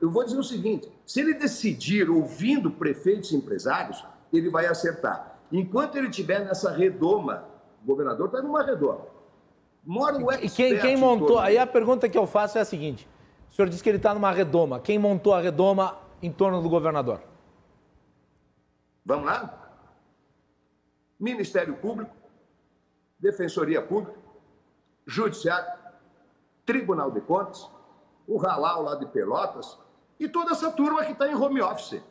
eu vou dizer o seguinte: se ele decidir ouvindo prefeitos e empresários, ele vai acertar. Enquanto ele estiver nessa redoma, o governador está numa redoma. Mora o e quem, quem montou? Aí a pergunta que eu faço é a seguinte: o senhor disse que ele está numa redoma. Quem montou a redoma em torno do governador? Vamos lá? Ministério Público, Defensoria Pública, Judiciário, Tribunal de Contas, o Halal lá de Pelotas e toda essa turma que está em home office.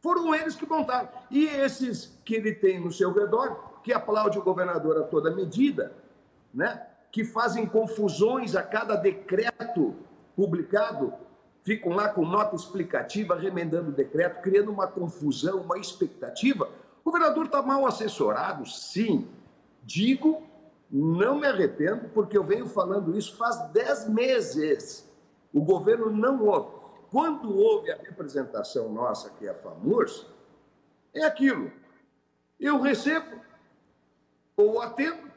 Foram eles que montaram. E esses que ele tem no seu redor, que aplaude o governador a toda medida, né? que fazem confusões a cada decreto publicado, ficam lá com nota explicativa, remendando o decreto, criando uma confusão, uma expectativa. O governador está mal assessorado, sim. Digo não me arrependo, porque eu venho falando isso faz dez meses. O governo não ouve. Quando houve a representação nossa, que é a FAMURS, é aquilo. Eu recebo ou atendo,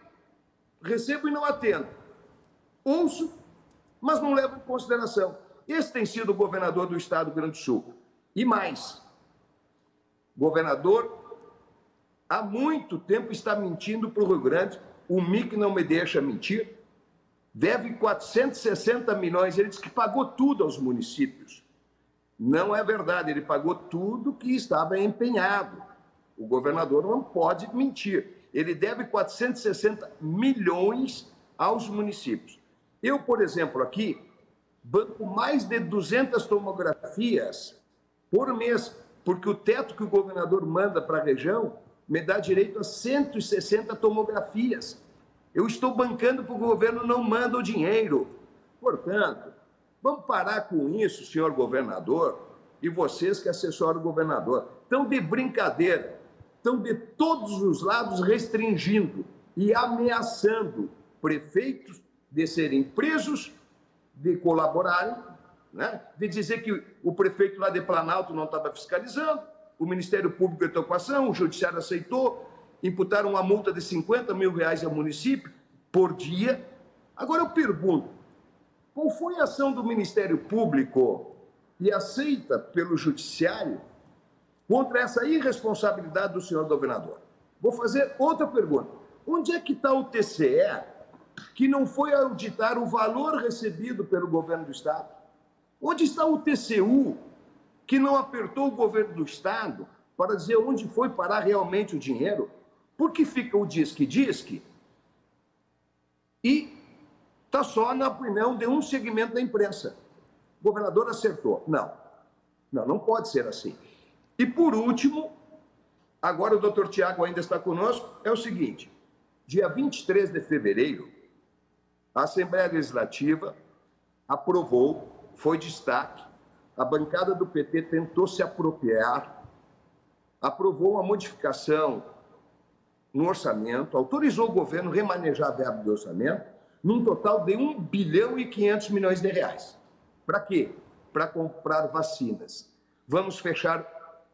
recebo e não atendo. Ouço, mas não levo em consideração. Esse tem sido o governador do estado do Grande do Sul. E mais, governador há muito tempo está mentindo para o Rio Grande o MIC não me deixa mentir, deve 460 milhões. Ele disse que pagou tudo aos municípios. Não é verdade, ele pagou tudo que estava empenhado. O governador não pode mentir. Ele deve 460 milhões aos municípios. Eu, por exemplo, aqui, banco mais de 200 tomografias por mês, porque o teto que o governador manda para a região me dá direito a 160 tomografias. Eu estou bancando porque o governo não manda o dinheiro. Portanto, vamos parar com isso, senhor governador, e vocês que assessoram o governador. Estão de brincadeira, estão de todos os lados restringindo e ameaçando prefeitos de serem presos, de colaborarem, né? de dizer que o prefeito lá de Planalto não estava fiscalizando, o Ministério Público entrou com ação, o Judiciário aceitou, imputaram uma multa de 50 mil reais ao município por dia. Agora eu pergunto, qual foi a ação do Ministério Público e aceita pelo Judiciário contra essa irresponsabilidade do senhor governador? Vou fazer outra pergunta. Onde é que está o TCE que não foi auditar o valor recebido pelo governo do Estado? Onde está o TCU que não apertou o governo do Estado para dizer onde foi parar realmente o dinheiro, porque fica o disque-disque e está só na opinião de um segmento da imprensa. O governador acertou. Não, não, não pode ser assim. E por último, agora o doutor Tiago ainda está conosco, é o seguinte: dia 23 de fevereiro, a Assembleia Legislativa aprovou, foi destaque, a bancada do PT tentou se apropriar, aprovou uma modificação no orçamento, autorizou o governo remanejar a verba do orçamento, num total de 1 bilhão e 500 milhões de reais. Para quê? Para comprar vacinas. Vamos fechar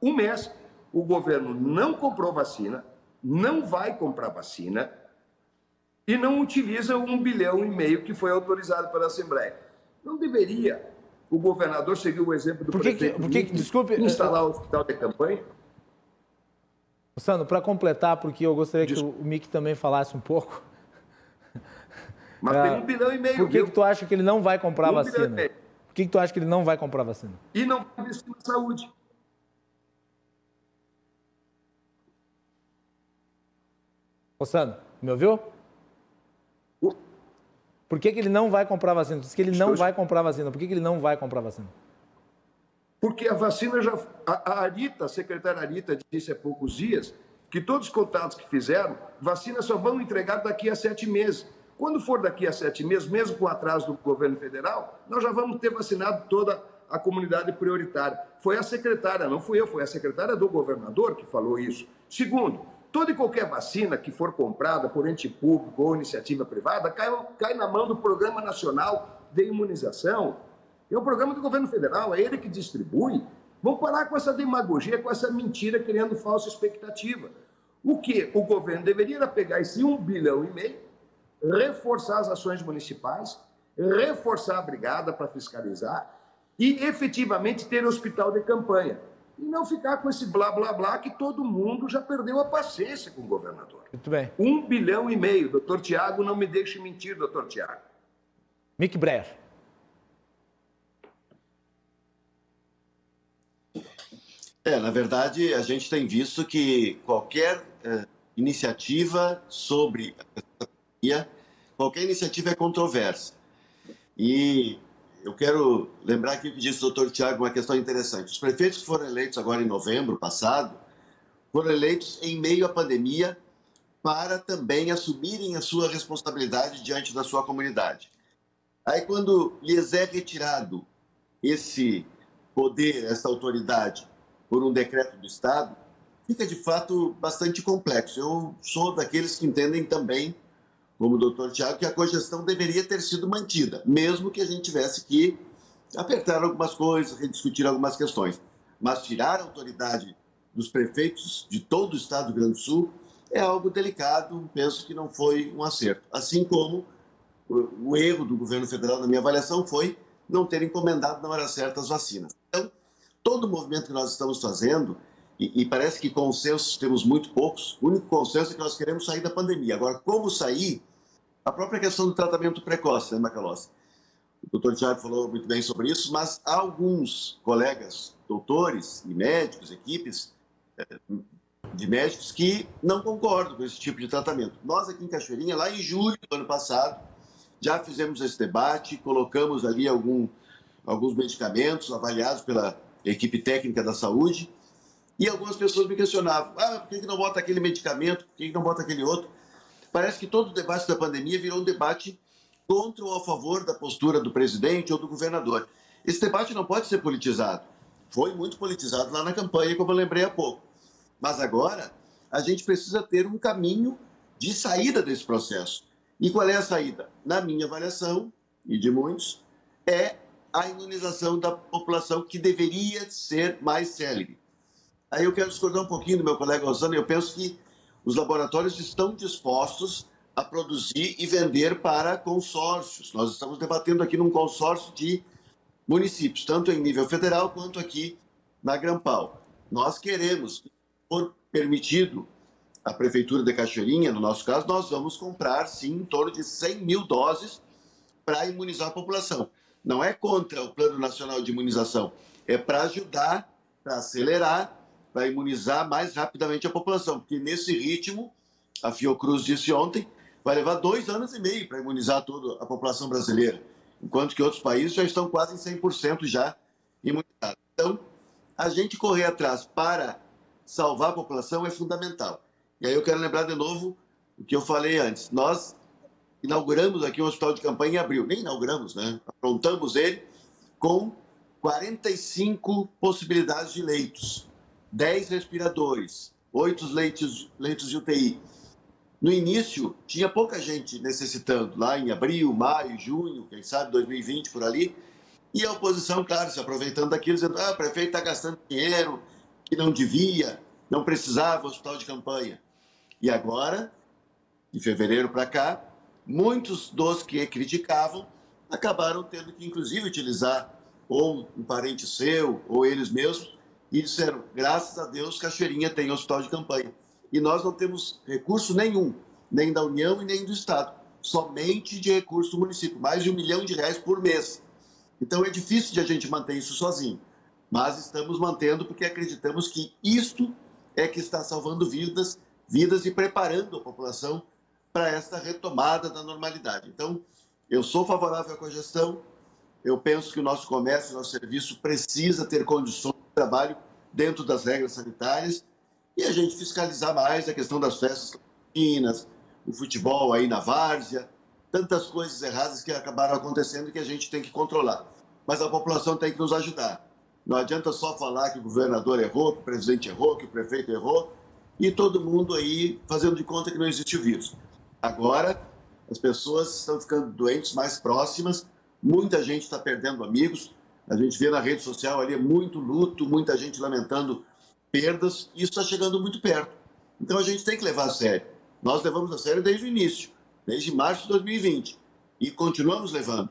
um mês, o governo não comprou vacina, não vai comprar vacina e não utiliza um bilhão e meio que foi autorizado pela Assembleia. Não deveria o governador seguiu o exemplo do por que, prefeito por que, desculpe, instalar o hospital de campanha. Sandro, para completar, porque eu gostaria Desculpa. que o Mick também falasse um pouco. Mas é, tem um bilhão e meio. Por que, que tu acha que ele não vai comprar um vacina? Por que, que tu acha que ele não vai comprar vacina? E não vai investir na saúde. Ô, Sandro, me ouviu? Por que, que ele não vai comprar vacina? Diz que ele não vai comprar vacina. Por que, que ele não vai comprar vacina? Porque a vacina já. A, Arita, a secretária Arita, disse há poucos dias que todos os contatos que fizeram, vacinas só vão entregar daqui a sete meses. Quando for daqui a sete meses, mesmo com atraso do governo federal, nós já vamos ter vacinado toda a comunidade prioritária. Foi a secretária, não fui eu, foi a secretária do governador que falou isso. Segundo, toda e qualquer vacina que for comprada por ente público ou iniciativa privada cai, cai na mão do Programa Nacional de Imunização. É o programa do governo federal, é ele que distribui. Vamos parar com essa demagogia, com essa mentira, criando falsa expectativa. O que o governo deveria pegar esse um bilhão e meio, reforçar as ações municipais, reforçar a brigada para fiscalizar e efetivamente ter hospital de campanha e não ficar com esse blá blá blá que todo mundo já perdeu a paciência com o governador. Muito bem. Um bilhão e meio. Doutor Tiago, não me deixe mentir, doutor Tiago. Mick Breyer. É, na verdade, a gente tem visto que qualquer eh, iniciativa sobre a pandemia, qualquer iniciativa é controversa. E eu quero lembrar aqui o que disse o doutor Tiago, uma questão interessante. Os prefeitos que foram eleitos agora em novembro passado, foram eleitos em meio à pandemia para também assumirem a sua responsabilidade diante da sua comunidade. Aí, quando lhes é retirado esse poder, essa autoridade, por um decreto do Estado, fica de fato bastante complexo. Eu sou daqueles que entendem também como o doutor Tiago, que a cogestão deveria ter sido mantida, mesmo que a gente tivesse que apertar algumas coisas, rediscutir algumas questões. Mas tirar a autoridade dos prefeitos de todo o estado do Rio Grande do Sul é algo delicado, penso que não foi um acerto. Assim como o erro do governo federal, na minha avaliação, foi não ter encomendado na hora certa as vacinas. Então, todo o movimento que nós estamos fazendo, e, e parece que consensos temos muito poucos, o único consenso é que nós queremos sair da pandemia. Agora, como sair, a própria questão do tratamento precoce, né, Macalossi? O doutor Tiago falou muito bem sobre isso, mas alguns colegas, doutores e médicos, equipes eh, de médicos que não concordam com esse tipo de tratamento. Nós aqui em Cachoeirinha, lá em julho do ano passado, já fizemos esse debate, colocamos ali algum, alguns medicamentos avaliados pela equipe técnica da saúde, e algumas pessoas me questionavam, ah, por que não bota aquele medicamento, por que não bota aquele outro? Parece que todo o debate da pandemia virou um debate contra ou a favor da postura do presidente ou do governador. Esse debate não pode ser politizado. Foi muito politizado lá na campanha, como eu lembrei há pouco. Mas agora a gente precisa ter um caminho de saída desse processo. E qual é a saída? Na minha avaliação, e de muitos, é a imunização da população que deveria ser mais célere. Aí eu quero discordar um pouquinho do meu colega Rosana, eu penso que os laboratórios estão dispostos a produzir e vender para consórcios. Nós estamos debatendo aqui num consórcio de municípios, tanto em nível federal quanto aqui na Grampal. Nós queremos, por permitido a Prefeitura de Cachoeirinha, no nosso caso, nós vamos comprar, sim, em torno de 100 mil doses para imunizar a população. Não é contra o Plano Nacional de Imunização, é para ajudar, para acelerar para imunizar mais rapidamente a população, porque nesse ritmo, a Fiocruz disse ontem, vai levar dois anos e meio para imunizar toda a população brasileira, enquanto que outros países já estão quase em 100% já imunizados. Então, a gente correr atrás para salvar a população é fundamental. E aí eu quero lembrar de novo o que eu falei antes. Nós inauguramos aqui um hospital de campanha em abril, nem inauguramos, né? Aprontamos ele com 45 possibilidades de leitos. 10 respiradores, 8 leitos, leitos de UTI. No início, tinha pouca gente necessitando, lá em abril, maio, junho, quem sabe 2020 por ali. E a oposição, claro, se aproveitando daquilo, dizendo: ah, o prefeito está gastando dinheiro que não devia, não precisava hospital de campanha. E agora, de fevereiro para cá, muitos dos que criticavam acabaram tendo que, inclusive, utilizar ou um parente seu ou eles mesmos e disseram: graças a Deus, Cachoeirinha tem hospital de campanha. E nós não temos recurso nenhum, nem da União e nem do Estado, somente de recurso do município, mais de um milhão de reais por mês. Então é difícil de a gente manter isso sozinho, mas estamos mantendo porque acreditamos que isto é que está salvando vidas, vidas e preparando a população para esta retomada da normalidade. Então, eu sou favorável à cogestão, eu penso que o nosso comércio, o nosso serviço precisa ter condições trabalho dentro das regras sanitárias e a gente fiscalizar mais a questão das festas clandestinas, o futebol aí na várzea, tantas coisas erradas que acabaram acontecendo que a gente tem que controlar. Mas a população tem que nos ajudar. Não adianta só falar que o governador errou, que o presidente errou, que o prefeito errou e todo mundo aí fazendo de conta que não existe o vírus. Agora, as pessoas estão ficando doentes mais próximas, muita gente está perdendo amigos, a gente vê na rede social ali muito luto, muita gente lamentando perdas, e isso está chegando muito perto. Então a gente tem que levar a sério. Nós levamos a sério desde o início, desde março de 2020, e continuamos levando.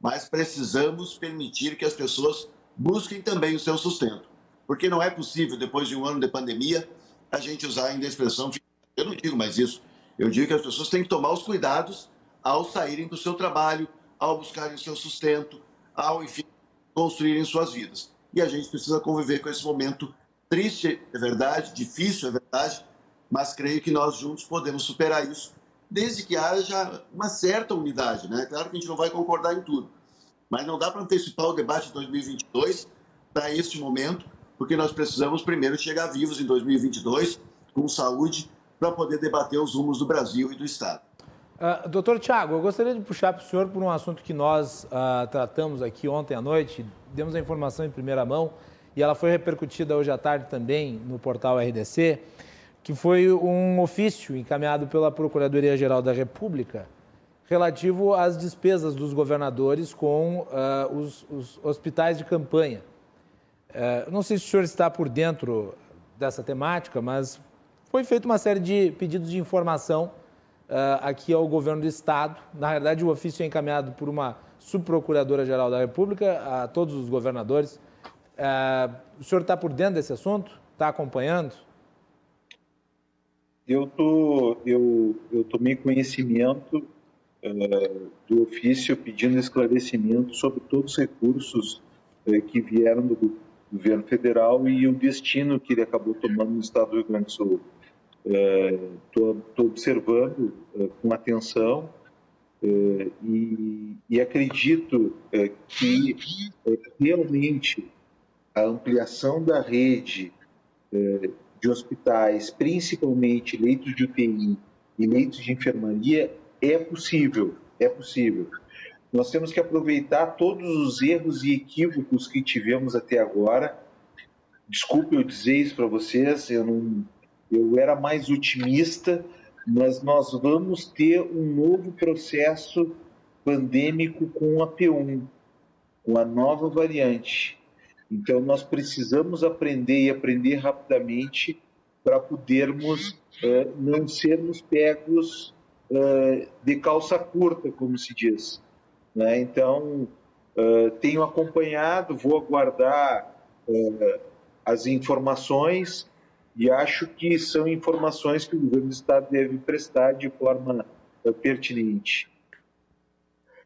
Mas precisamos permitir que as pessoas busquem também o seu sustento. Porque não é possível, depois de um ano de pandemia, a gente usar ainda a expressão. Eu não digo mais isso. Eu digo que as pessoas têm que tomar os cuidados ao saírem do seu trabalho, ao buscarem o seu sustento, ao, enfim, construírem suas vidas. E a gente precisa conviver com esse momento triste, é verdade, difícil, é verdade, mas creio que nós juntos podemos superar isso, desde que haja uma certa unidade. Né? Claro que a gente não vai concordar em tudo, mas não dá para antecipar o debate de 2022 para este momento, porque nós precisamos primeiro chegar vivos em 2022, com saúde, para poder debater os rumos do Brasil e do Estado. Uh, doutor Tiago, eu gostaria de puxar para o senhor por um assunto que nós uh, tratamos aqui ontem à noite, demos a informação em primeira mão e ela foi repercutida hoje à tarde também no portal RDC, que foi um ofício encaminhado pela Procuradoria-Geral da República relativo às despesas dos governadores com uh, os, os, hospitais de campanha. Uh, não sei se o senhor está por dentro dessa temática, mas foi feita uma série de pedidos de informação aqui ao governo do Estado. Na realidade, o ofício é encaminhado por uma subprocuradora-geral da República a todos os governadores. o senhor está por dentro desse assunto? Está acompanhando? Eu, tô, eu, eu tomei conhecimento uh, do ofício pedindo esclarecimento sobre todos os recursos uh, que vieram do governo federal e o destino que ele acabou tomando no estado do Rio Grande do Sul. Estou observando com atenção e, e, acredito que realmente a ampliação da rede de hospitais, principalmente leitos de UTI e leitos de enfermaria, é possível, é possível. Nós temos que aproveitar todos os erros e equívocos que tivemos até agora. Desculpe eu dizer isso para vocês, eu, não, eu era mais otimista, mas nós vamos ter um novo processo pandêmico com a P1, com a nova variante. Então, nós precisamos aprender e aprender rapidamente para podermos uh, não sermos pegos uh, de calça curta, como se diz. Né? Então, uh, tenho acompanhado, vou aguardar as informações e acho que são informações que o governo do Estado deve prestar de forma pertinente.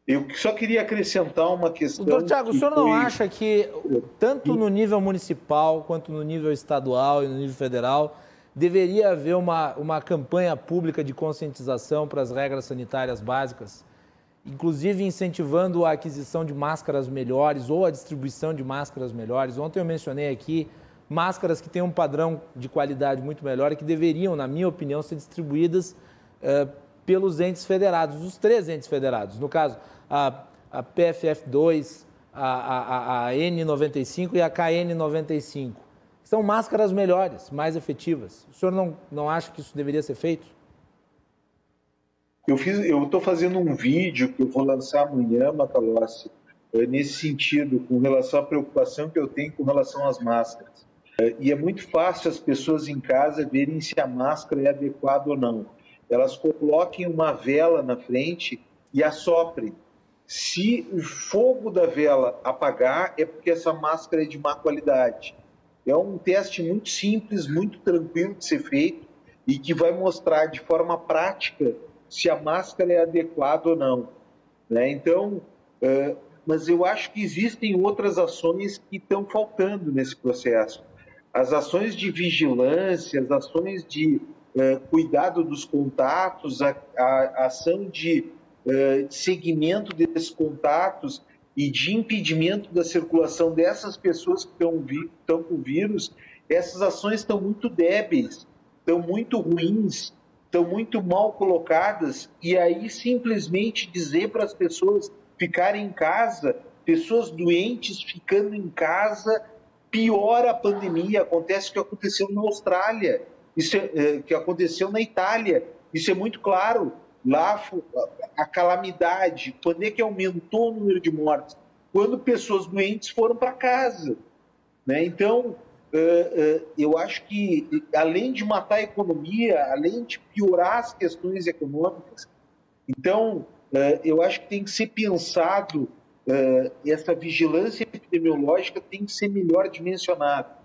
Eu só queria acrescentar uma questão. Doutor Tiago, o senhor foi... não acha que, tanto no nível municipal, quanto no nível estadual e no nível federal, deveria haver uma, uma campanha pública de conscientização para as regras sanitárias básicas, inclusive incentivando a aquisição de máscaras melhores ou a distribuição de máscaras melhores? Ontem eu mencionei aqui máscaras que têm um padrão de qualidade muito melhor e que deveriam, na minha opinião, ser distribuídas uh, pelos entes federados, os três entes federados. No caso, a, a PFF2, a, a, a N95 e a KN95. São máscaras melhores, mais efetivas. O senhor não, não acha que isso deveria ser feito? Eu estou fazendo um vídeo que eu vou lançar amanhã, Macalossi, é, nesse sentido, com relação à preocupação que eu tenho com relação às máscaras. E é muito fácil as pessoas em casa verem se a máscara é adequada ou não. Elas coloquem uma vela na frente e assoprem. Se o fogo da vela apagar, é porque essa máscara é de má qualidade. É um teste muito simples, muito tranquilo de ser feito e que vai mostrar de forma prática se a máscara é adequada ou não. Né? Então, uh, mas eu acho que existem outras ações que estão faltando nesse processo. As ações de vigilância, as ações de uh, cuidado dos contatos, a, a, ação de uh, segmento desses contatos e de impedimento da circulação dessas pessoas que estão, estão com vírus, essas ações estão muito débeis, estão muito ruins, estão muito mal colocadas, e aí simplesmente dizer para as pessoas ficarem em casa, pessoas doentes ficando em casa, piora a pandemia. Acontece o que aconteceu na Austrália. isso é, é, que aconteceu na Itália. Isso é muito claro. Lá a calamidade, quando é que aumentou o número de mortes? Quando pessoas doentes foram para casa. Né? Então, eu acho que, além de matar a economia, além de piorar as questões econômicas, então, eu acho que tem que ser pensado, essa vigilância epidemiológica tem que ser melhor dimensionada.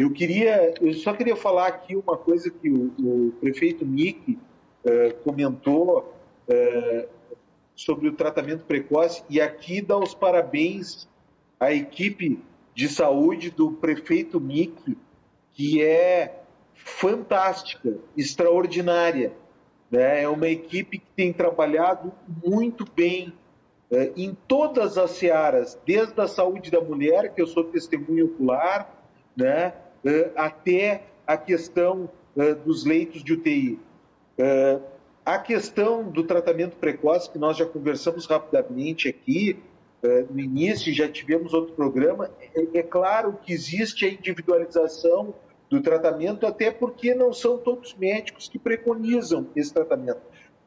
Eu queria, eu só queria falar aqui uma coisa que o, o prefeito Nick uh, comentou uh, sobre o tratamento precoce e aqui dá os parabéns à equipe de saúde do prefeito Nick, que é fantástica, extraordinária. Né? É uma equipe que tem trabalhado muito bem em todas as searas, desde a saúde da mulher, que eu sou testemunho ocular, né? Eh, até a questão eh, dos leitos de UTI. Eh, a questão do tratamento precoce, que nós já conversamos rapidamente aqui, no início, já tivemos outro programa, é, é claro que existe a individualização do tratamento, até porque não são todos médicos que preconizam esse tratamento.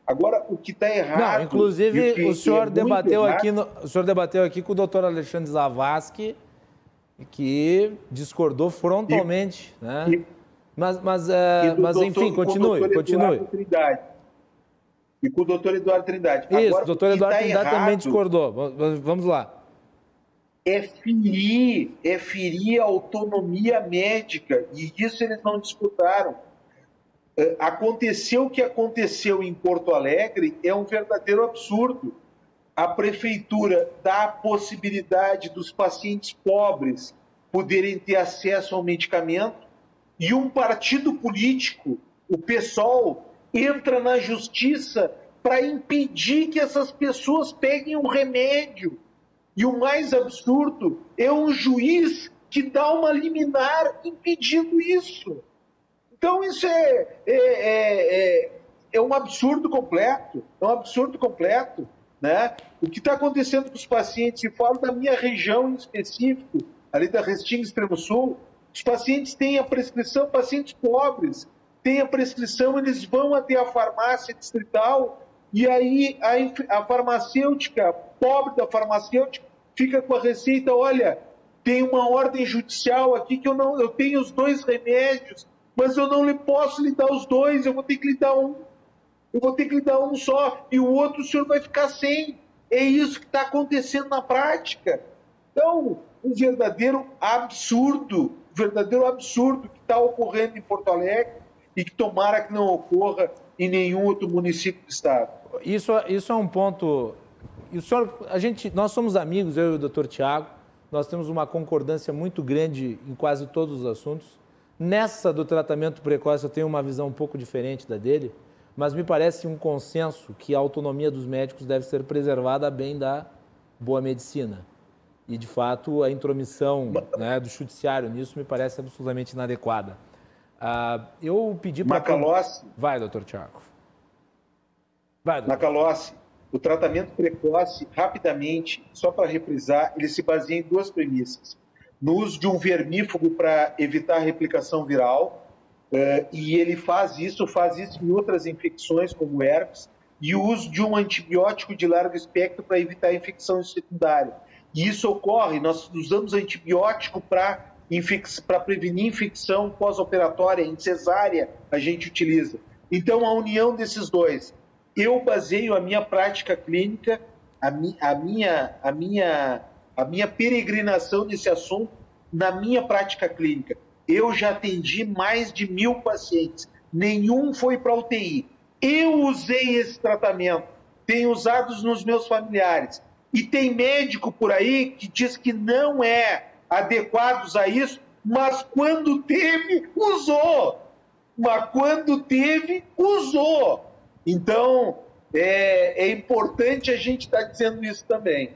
Agora, o que está errado. Não, inclusive, o, o senhor é debateu errado, aqui, no, o senhor debateu aqui com o doutor Alexandre Zavascki que discordou frontalmente, e, né? E, mas, mas, é, mas doutor, enfim, continue, continue. Trindade. E com o doutor Eduardo Trindade. Isso, Agora, o doutor Eduardo tá Trindade também discordou. Vamos lá. É ferir, é ferir a autonomia médica, e isso eles não disputaram. É, aconteceu o que aconteceu em Porto Alegre é um verdadeiro absurdo a prefeitura dá a possibilidade dos pacientes pobres poderem ter acesso ao medicamento e um partido político, o PSOL, entra na justiça para impedir que essas pessoas peguem o um remédio. E o mais absurdo é um juiz que dá uma liminar impedindo isso. Então isso é, é, é, é, é um absurdo completo. É um absurdo completo. Né? O que está acontecendo com os pacientes, e falo da minha região em específico, ali da Restinga Extremo Sul, os pacientes têm a prescrição, pacientes pobres têm a prescrição, eles vão até a farmácia distrital e aí a, a farmacêutica, pobre da farmacêutica, fica com a receita, olha, tem uma ordem judicial aqui que eu não, eu tenho os dois remédios, mas eu não lhe posso lhe dar os dois, eu vou ter que lhe dar um eu vou ter que lhe dar um só e o outro o senhor vai ficar sem. É isso que está acontecendo na prática. Então, um verdadeiro absurdo, um verdadeiro absurdo que está ocorrendo em Porto Alegre e que tomara que não ocorra em nenhum outro município do estado. Isso, isso é um ponto. E o senhor, a gente, nós somos amigos, eu e o doutor Tiago, nós temos uma concordância muito grande em quase todos os assuntos. Nessa do tratamento precoce, eu tenho uma visão um pouco diferente da dele mas me parece um consenso que a autonomia dos médicos deve ser preservada a bem da boa medicina. E, de fato, a intromissão né, do judiciário nisso me parece absolutamente inadequada. Uh, eu pedi para... Macalossi... Vai, doutor Tiago. Vai, doutor. Macalossi, o tratamento precoce, rapidamente, só para reprisar, ele se baseia em duas premissas. No uso de um vermífugo para evitar a replicação viral, Uh, e ele faz isso, faz isso em outras infecções, como herpes, e o uso de um antibiótico de largo espectro para evitar a infecção secundária. E isso ocorre, nós usamos antibiótico para prevenir infecção pós-operatória, em cesárea, a gente utiliza. Então, a união desses dois. Eu baseio a minha prática clínica, a, mi, a, minha, a, minha, a minha peregrinação nesse assunto, na minha prática clínica eu já atendi mais de mil pacientes, nenhum foi para UTI. Eu usei esse tratamento, tenho usado nos meus familiares. E tem médico por aí que diz que não é adequado a isso, mas quando teve, usou. Mas quando teve, usou. Então, é, é importante a gente estar tá dizendo isso também.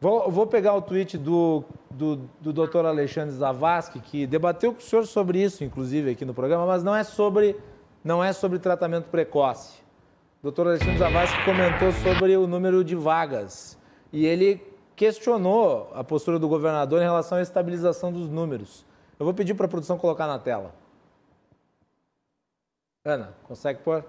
Vou, vou pegar o tweet do, do, do doutor Alexandre Zavascki, que debateu com o senhor sobre isso, inclusive, aqui no programa, mas não é sobre, não é sobre tratamento precoce. O doutor Alexandre Zavascki comentou sobre o número de vagas e ele questionou a postura do governador em relação à estabilização dos números. Eu vou pedir para a produção colocar na tela. Ana, consegue pôr?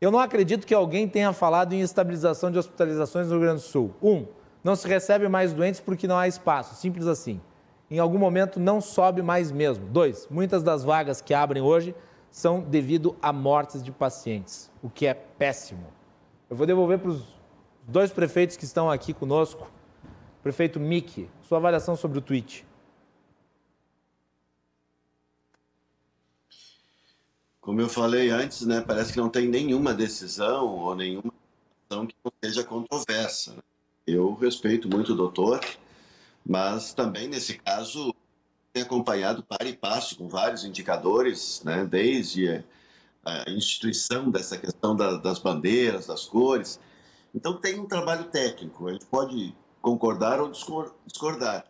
Eu não acredito que alguém tenha falado em estabilização de hospitalizações no Rio Grande do Sul. Um, não se recebe mais doentes porque não há espaço, simples assim. Em algum momento não sobe mais mesmo. Dois, muitas das vagas que abrem hoje são devido a mortes de pacientes, o que é péssimo. Eu vou devolver para os dois prefeitos que estão aqui conosco. Prefeito Miki, sua avaliação sobre o tweet. Como eu falei antes, né, parece que não tem nenhuma decisão ou nenhuma ação que não seja controversa. Né? Eu respeito muito o doutor, mas também nesse caso tem acompanhado para e passo com vários indicadores, né, desde a instituição dessa questão da, das bandeiras, das cores. Então tem um trabalho técnico, a gente pode concordar ou discordar,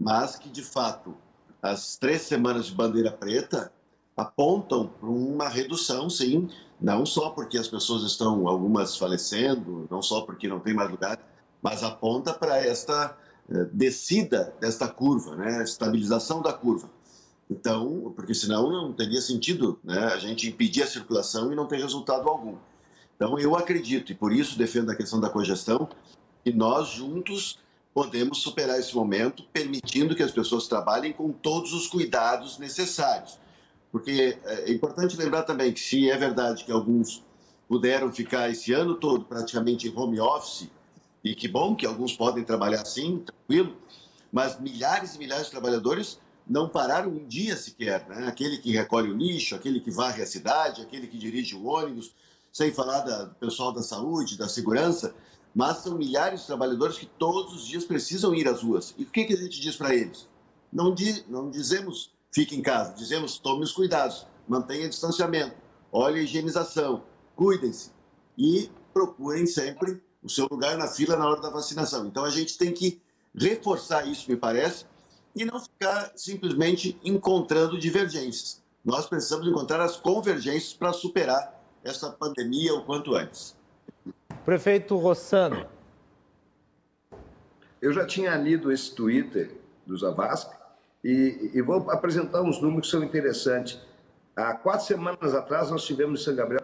mas que de fato as três semanas de bandeira preta apontam para uma redução, sim, não só porque as pessoas estão algumas falecendo, não só porque não tem mais lugar, mas aponta para esta eh, descida desta curva, né, estabilização da curva. Então, porque senão não teria sentido né, a gente impedir a circulação e não ter resultado algum. Então, eu acredito, e por isso defendo a questão da congestão, que nós juntos podemos superar esse momento, permitindo que as pessoas trabalhem com todos os cuidados necessários. Porque é, é importante lembrar também que, se é verdade que alguns puderam ficar esse ano todo praticamente em home office, e que bom que alguns podem trabalhar assim, tranquilo, mas milhares e milhares de trabalhadores não pararam um dia sequer. Né? Aquele que recolhe o lixo, aquele que varre a cidade, aquele que dirige o ônibus, sem falar do pessoal da saúde, da segurança, mas são milhares de trabalhadores que todos os dias precisam ir às ruas. E o que, que a gente diz para eles? Não, di, não dizemos fique em casa, dizemos tome os cuidados, mantenha distanciamento, olhe a higienização, cuidem-se e procurem sempre o seu lugar na fila na hora da vacinação. Então a gente tem que reforçar isso, me parece, e não ficar simplesmente encontrando divergências. Nós precisamos encontrar as convergências para superar essa pandemia o quanto antes. Prefeito Rossano. Eu já tinha lido esse Twitter do Zavascki e, e, vou apresentar uns números que são interessantes. Há quatro semanas atrás, nós tivemos em São Gabriel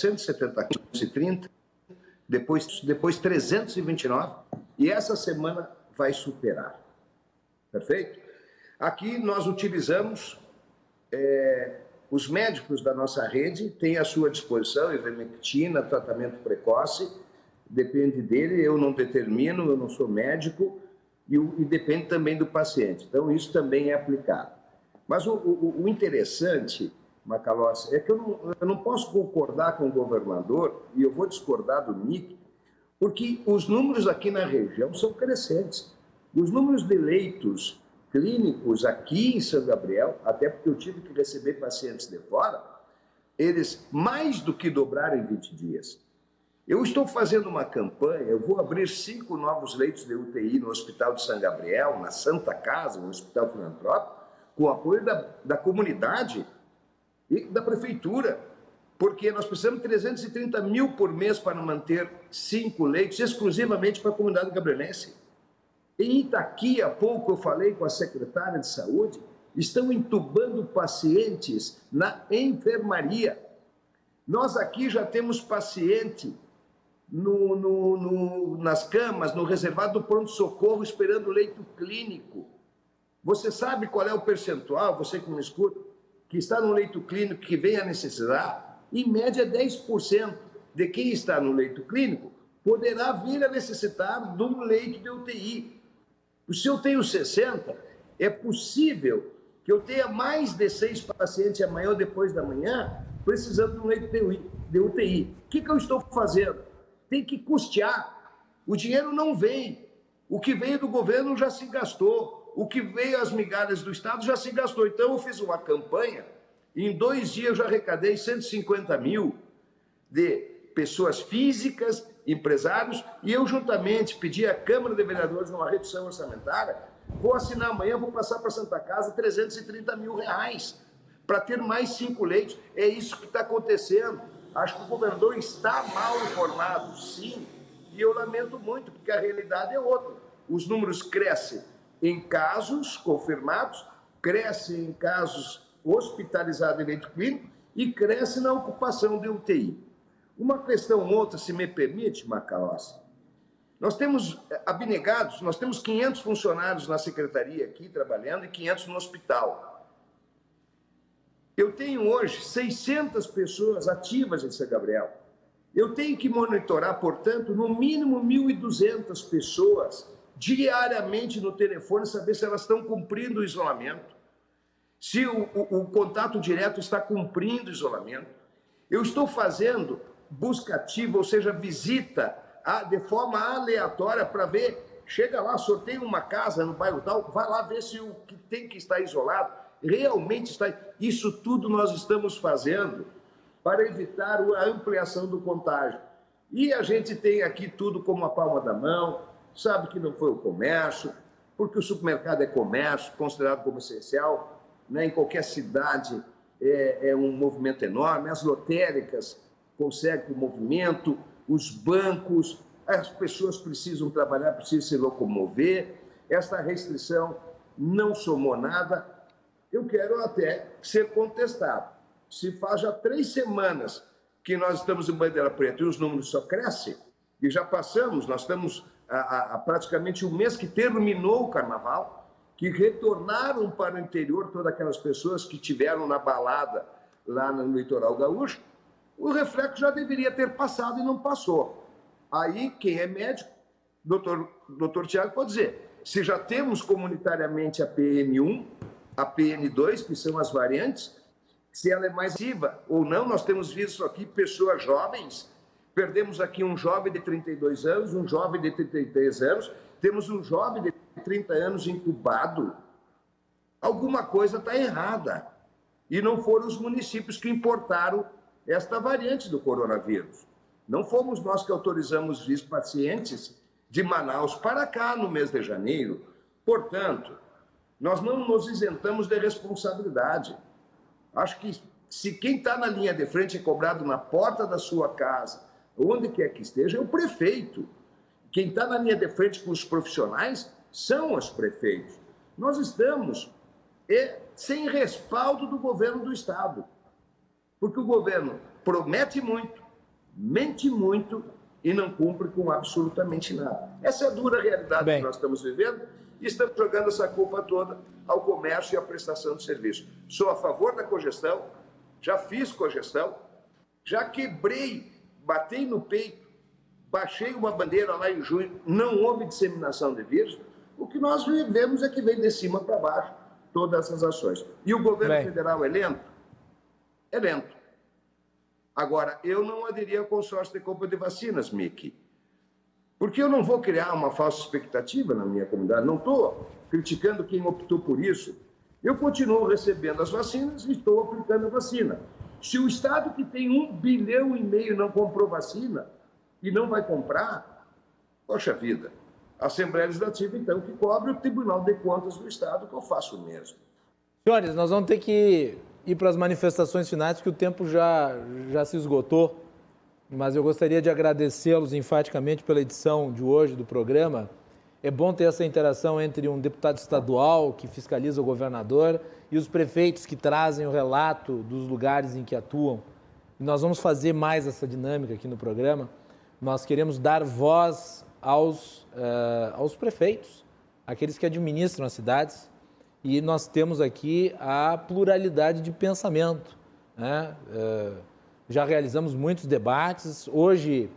170 130, depois, depois 329, e essa semana vai superar. Perfeito? Aqui nós utilizamos, é, os médicos da nossa rede têm à sua disposição ivermectina, tratamento precoce, depende dele, eu não determino, eu não sou médico, e, e depende também do paciente. Então, isso também é aplicado. Mas o, o, o interessante Macalossi, é que eu não, eu não posso concordar com o governador, e eu vou discordar do Nick, porque os números aqui na região são crescentes. Os números de leitos clínicos aqui em São Gabriel, até porque eu tive que receber pacientes de fora, eles mais do que dobraram em 20 dias. Eu estou fazendo uma campanha, eu vou abrir cinco novos leitos de UTI no Hospital de São Gabriel, na Santa Casa, no Hospital Filantrópico, com apoio da, da comunidade e da prefeitura, porque nós precisamos de 330 mil por mês para manter cinco leitos exclusivamente para a comunidade gabrielense. Em Itaqui, há pouco eu falei com a secretária de saúde, estão entubando pacientes na enfermaria. Nós aqui já temos paciente no, no, no, nas camas, no reservado do pronto-socorro, esperando leito clínico. Você sabe qual é o percentual, você que me escuta, que está no leito clínico que vem a necessitar, em média 10% de quem está no leito clínico poderá vir a necessitar de um leito de UTI. Se eu tenho 60, é possível que eu tenha mais de seis pacientes amanhã ou depois da manhã precisando de um leito de UTI. O que, que eu estou fazendo? Tem que custear. O dinheiro não vem. O que veio do governo já se gastou o que veio às migalhas do Estado já se gastou. Então, eu fiz uma campanha, em dois dias eu já arrecadei 150 mil de pessoas físicas, empresários, e eu juntamente pedi à Câmara de Vereadores uma redução orçamentária. Vou assinar amanhã, vou passar para Santa Casa 330 mil reais para ter mais cinco leitos. É isso que está acontecendo. Acho que o governador está mal informado, sim, e eu lamento muito, porque a realidade é outra. Os números crescem em casos confirmados, cresce em casos hospitalizados em leito clínico e cresce na ocupação de UTI. Uma questão outra, se me permite, Macalossi, nós temos eh, abnegados, nós temos 500 funcionários na secretaria aqui trabalhando e 500 no hospital. Eu tenho hoje 600 pessoas ativas em São Gabriel. Eu tenho que monitorar, portanto, no mínimo 1.200 pessoas diariamente no telefone, saber se elas estão cumprindo o isolamento, se o, o, o contato direto está cumprindo o isolamento. Eu estou fazendo busca ativa, ou seja, visita a, de forma aleatória para ver. Chega lá, sorteia uma casa no bairro tal, vai lá ver se o que tem que estar isolado realmente está. Isso tudo nós estamos fazendo para evitar a ampliação do contágio. E a gente tem aqui tudo como a palma da mão, sabe que não foi o comércio, porque o supermercado é comércio, considerado como essencial, né? em qualquer cidade é, é um movimento enorme, as lotéricas conseguem o movimento, os bancos, as pessoas precisam trabalhar, precisam se locomover, esta restrição não somou nada, eu quero até ser contestado. Se faz já três semanas que nós estamos em bandeira preta e os números só crescem, e já passamos, nós estamos a, a, praticamente o mês que terminou o carnaval, que retornaram para o interior todas aquelas pessoas que tiveram na balada lá no litoral gaúcho, o reflexo já deveria ter passado e não passou. Aí, quem é médico, doutor, doutor Tiago pode dizer, se já temos comunitariamente a PM1, a PN2, que são as variantes, se ela é mais viva ou não, nós temos visto aqui pessoas jovens, perdemos aqui um jovem de 32 anos, um jovem de 33 anos, temos um jovem de 30 anos incubado. Alguma coisa está errada. E não foram os municípios que importaram esta variante do coronavírus. Não fomos nós que autorizamos os pacientes de Manaus para cá no mês de janeiro. Portanto, nós não nos isentamos de responsabilidade. Acho que se quem está na linha de frente é cobrado na porta da sua casa, onde quer que esteja, é o prefeito. Quem está na linha de frente com os profissionais são os prefeitos. Nós estamos é, sem respaldo do governo do Estado. Porque o governo promete muito, mente muito e não cumpre com absolutamente nada. Essa é a dura realidade Bem. que nós estamos vivendo e estamos jogando essa culpa toda ao comércio e à prestação de serviço. Sou a favor da cogestão, já fiz cogestão, já quebrei, batei no peito, baixei uma bandeira lá em junho, não houve disseminação de vírus. O que nós vemos é que vem de cima para baixo todas essas ações. E o governo Bem. federal é lento? É lento. Agora, eu não aderi ao consórcio de compra de vacinas, Mickey. Porque eu não vou criar uma falsa expectativa na minha comunidade, não estou criticando quem optou por isso. Eu continuo recebendo as vacinas e estou aplicando a vacina. Se o Estado que tem um bilhão e meio não comprou vacina e não vai comprar, poxa vida, a Assembleia Legislativa, então, que cobre o Tribunal de Contas do Estado, que eu faço mesmo. Senhores, nós vamos ter que ir para as manifestações finais, porque o tempo já, já se esgotou mas eu gostaria de agradecê-los enfaticamente pela edição de hoje do programa. É bom ter essa interação entre um deputado estadual que fiscaliza o governador e os prefeitos que trazem o relato dos lugares em que atuam. Nós vamos fazer mais essa dinâmica aqui no programa. Nós queremos dar voz aos, uh, aos prefeitos, aqueles que administram as cidades, e nós temos aqui a pluralidade de pensamento. Né? Uh, já realizamos muitos debates. Hoje,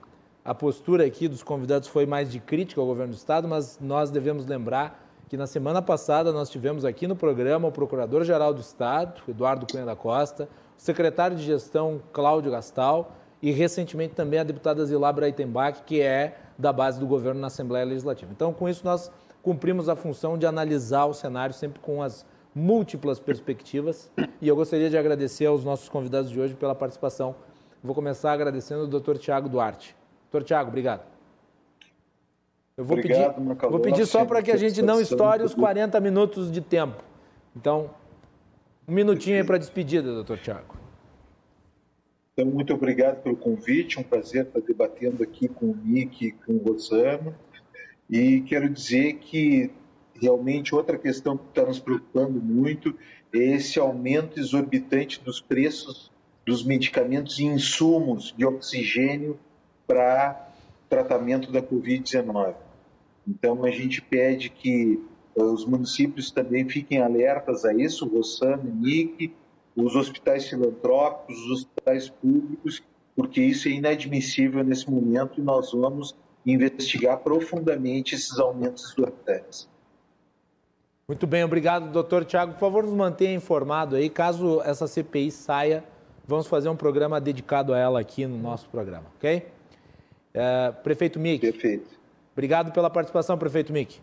a postura aqui dos convidados foi mais de crítica ao governo do Estado, mas nós devemos lembrar que na semana passada nós tivemos aqui no programa o Procurador-Geral do Estado, Eduardo Cunha da Costa, o secretário de Gestão, Cláudio Gastal, e recentemente também a deputada Zilá Breitenbach, que é da base do governo na Assembleia Legislativa. Então, com isso, nós cumprimos a função de analisar o cenário sempre com as múltiplas perspectivas. E eu gostaria de agradecer aos nossos convidados de hoje pela participação. Vou começar agradecendo o Dr. Tiago Duarte. Dr. Tiago, obrigado. Eu vou obrigado, pedir, vou pedir só para que a gente não estoure os 40 minutos de tempo. Então, um minutinho aí para a despedida, doutor Tiago. Então, muito obrigado pelo convite, um prazer estar debatendo aqui com o Nick e com o Rosano. E quero dizer que realmente outra questão que está nos preocupando muito esse aumento exorbitante dos preços dos medicamentos e insumos de oxigênio para tratamento da Covid-19. Então, a gente pede que eh, os municípios também fiquem alertas a isso, Rossano NIC, os hospitais filantrópicos, os hospitais públicos, porque isso é inadmissível nesse momento e nós vamos investigar profundamente esses aumentos exorbitantes. Muito bem, obrigado, doutor Tiago. Por favor, nos mantenha informado aí. Caso essa CPI saia, vamos fazer um programa dedicado a ela aqui no nosso programa, ok? É, prefeito Mick. Perfeito. Obrigado pela participação, prefeito Mick.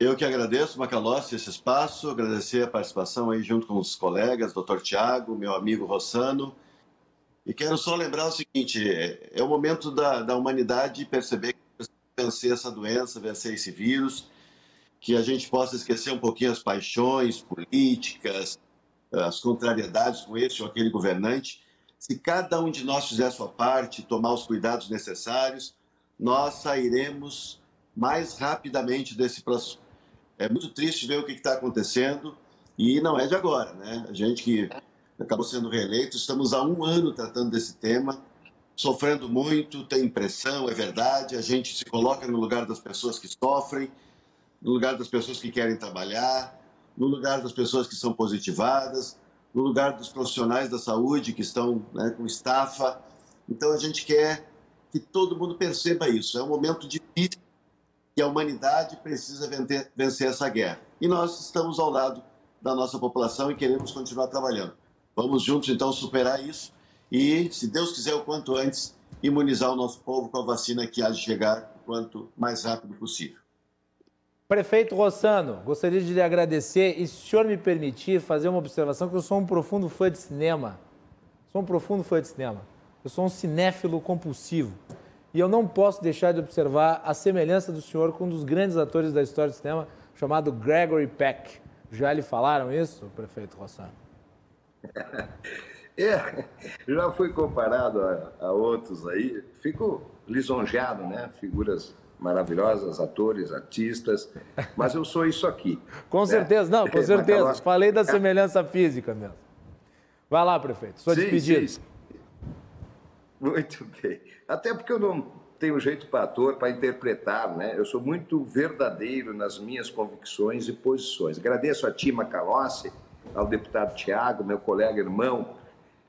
Eu que agradeço, Macalossi, esse espaço, agradecer a participação aí junto com os colegas, doutor Tiago, meu amigo Rossano. E quero só lembrar o seguinte: é, é o momento da, da humanidade perceber que vencer essa doença, vencer esse vírus, que a gente possa esquecer um pouquinho as paixões políticas, as contrariedades com esse ou aquele governante. Se cada um de nós fizer a sua parte, tomar os cuidados necessários, nós sairemos mais rapidamente desse processo é muito triste ver o que está acontecendo e não é de agora, né? A gente que acabou sendo reeleito, estamos há um ano tratando desse tema, sofrendo muito, tem pressão, é verdade, a gente se coloca no lugar das pessoas que sofrem, no lugar das pessoas que querem trabalhar, no lugar das pessoas que são positivadas, no lugar dos profissionais da saúde que estão né, com estafa. Então a gente quer que todo mundo perceba isso. É um momento difícil que a humanidade precisa vencer essa guerra. E nós estamos ao lado da nossa população e queremos continuar trabalhando. Vamos juntos, então, superar isso e, se Deus quiser, o quanto antes, imunizar o nosso povo com a vacina que há de chegar o quanto mais rápido possível. Prefeito Rossano, gostaria de lhe agradecer e, se o senhor me permitir, fazer uma observação, que eu sou um profundo fã de cinema. Sou um profundo fã de cinema. Eu sou um cinéfilo compulsivo. E eu não posso deixar de observar a semelhança do senhor com um dos grandes atores da história do cinema, chamado Gregory Peck. Já lhe falaram isso, prefeito Rossano? [LAUGHS] É, já fui comparado a, a, outros aí. Fico lisonjeado, né? Figuras maravilhosas, atores, artistas. Mas eu sou isso aqui. [LAUGHS] com né? certeza, não, com [LAUGHS] certeza. Falei da semelhança física mesmo. Vai lá, prefeito. Sua despedida. Sim. Muito bem. Até porque eu não tenho jeito para ator, para interpretar, né? Eu sou muito verdadeiro nas minhas convicções e posições. Agradeço a Tima Calossi, ao deputado Tiago, meu colega irmão,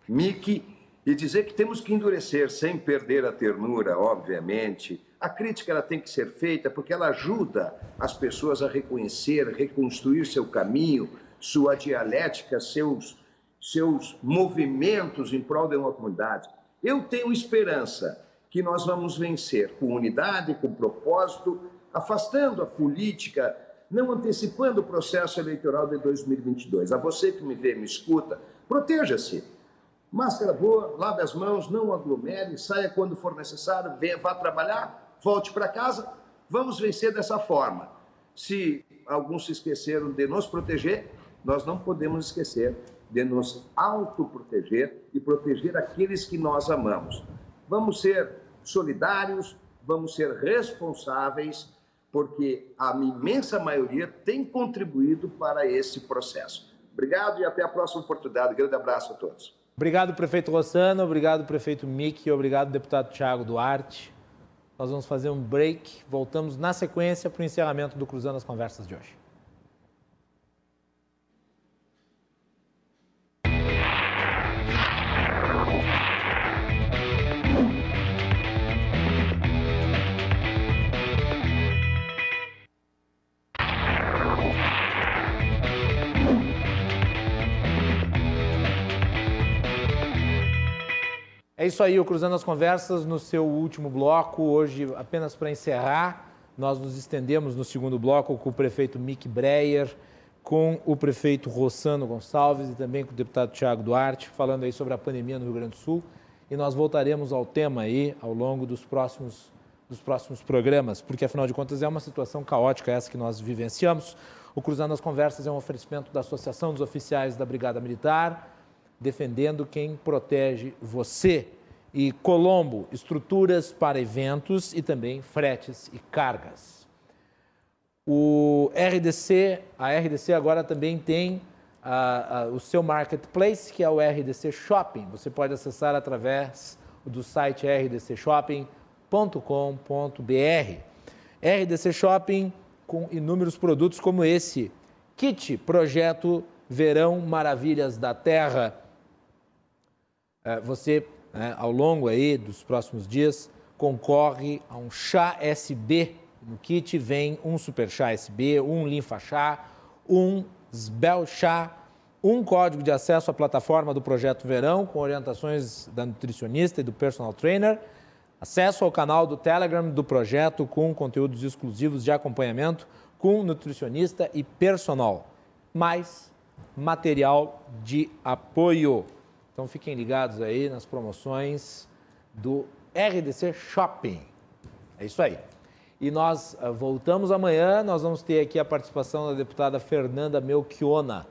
Miki, e dizer que temos que endurecer sem perder a ternura, obviamente. A crítica ela tem que ser feita porque ela ajuda as pessoas a reconhecer, reconstruir seu caminho, sua dialética, seus, seus movimentos em prol de uma comunidade. Eu tenho esperança que nós vamos vencer com unidade, com propósito, afastando a política, não antecipando o processo eleitoral de 2022. A você que me vê, me escuta, proteja-se. Máscara boa, lave as mãos, não aglomere, saia quando for necessário, venha, vá trabalhar, volte para casa. Vamos vencer dessa forma. Se alguns se esqueceram de nos proteger, nós não podemos esquecer de nos autoproteger e proteger aqueles que nós amamos. Vamos ser solidários, vamos ser responsáveis, porque a imensa maioria tem contribuído para esse processo. Obrigado e até a próxima oportunidade. Grande abraço a todos. Obrigado, prefeito Rossano, obrigado, prefeito Mick, obrigado, deputado Tiago Duarte. Nós vamos fazer um break, voltamos na sequência para o encerramento do Cruzando as Conversas de hoje. É isso aí, o Cruzando as Conversas no seu último bloco. Hoje, apenas para encerrar, nós nos estendemos no segundo bloco com o prefeito Mick Breyer, com o prefeito Rossano Gonçalves e também com o deputado Tiago Duarte, falando aí sobre a pandemia no Rio Grande do Sul. E nós voltaremos ao tema aí ao longo dos próximos, dos próximos programas, porque afinal de contas é uma situação caótica essa que nós vivenciamos. O Cruzando as Conversas é um oferecimento da Associação dos Oficiais da Brigada Militar, defendendo quem protege você. E Colombo, estruturas para eventos e também fretes e cargas. O RDC, a RDC agora também tem a, a, o seu marketplace, que é o RDC Shopping. Você pode acessar através do site rdcshopping.com.br. RDC Shopping com inúmeros produtos como esse kit Projeto Verão Maravilhas da Terra. É, você, né, ao longo aí dos próximos dias, concorre a um chá SB. No kit vem um super chá SB, um linfa chá, um Sbel chá, um código de acesso à plataforma do Projeto Verão com orientações da nutricionista e do personal trainer, acesso ao canal do Telegram do projeto com conteúdos exclusivos de acompanhamento com nutricionista e personal, mais material de apoio. Então fiquem ligados aí nas promoções do RDC Shopping. É isso aí. E nós uh, voltamos amanhã, nós vamos ter aqui a participação da deputada Fernanda Melchiona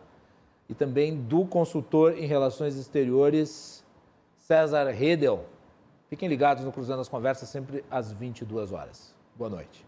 e também do consultor em relações exteriores César Redel. Fiquem ligados no Cruzando as Conversas sempre às 22 horas. Boa noite.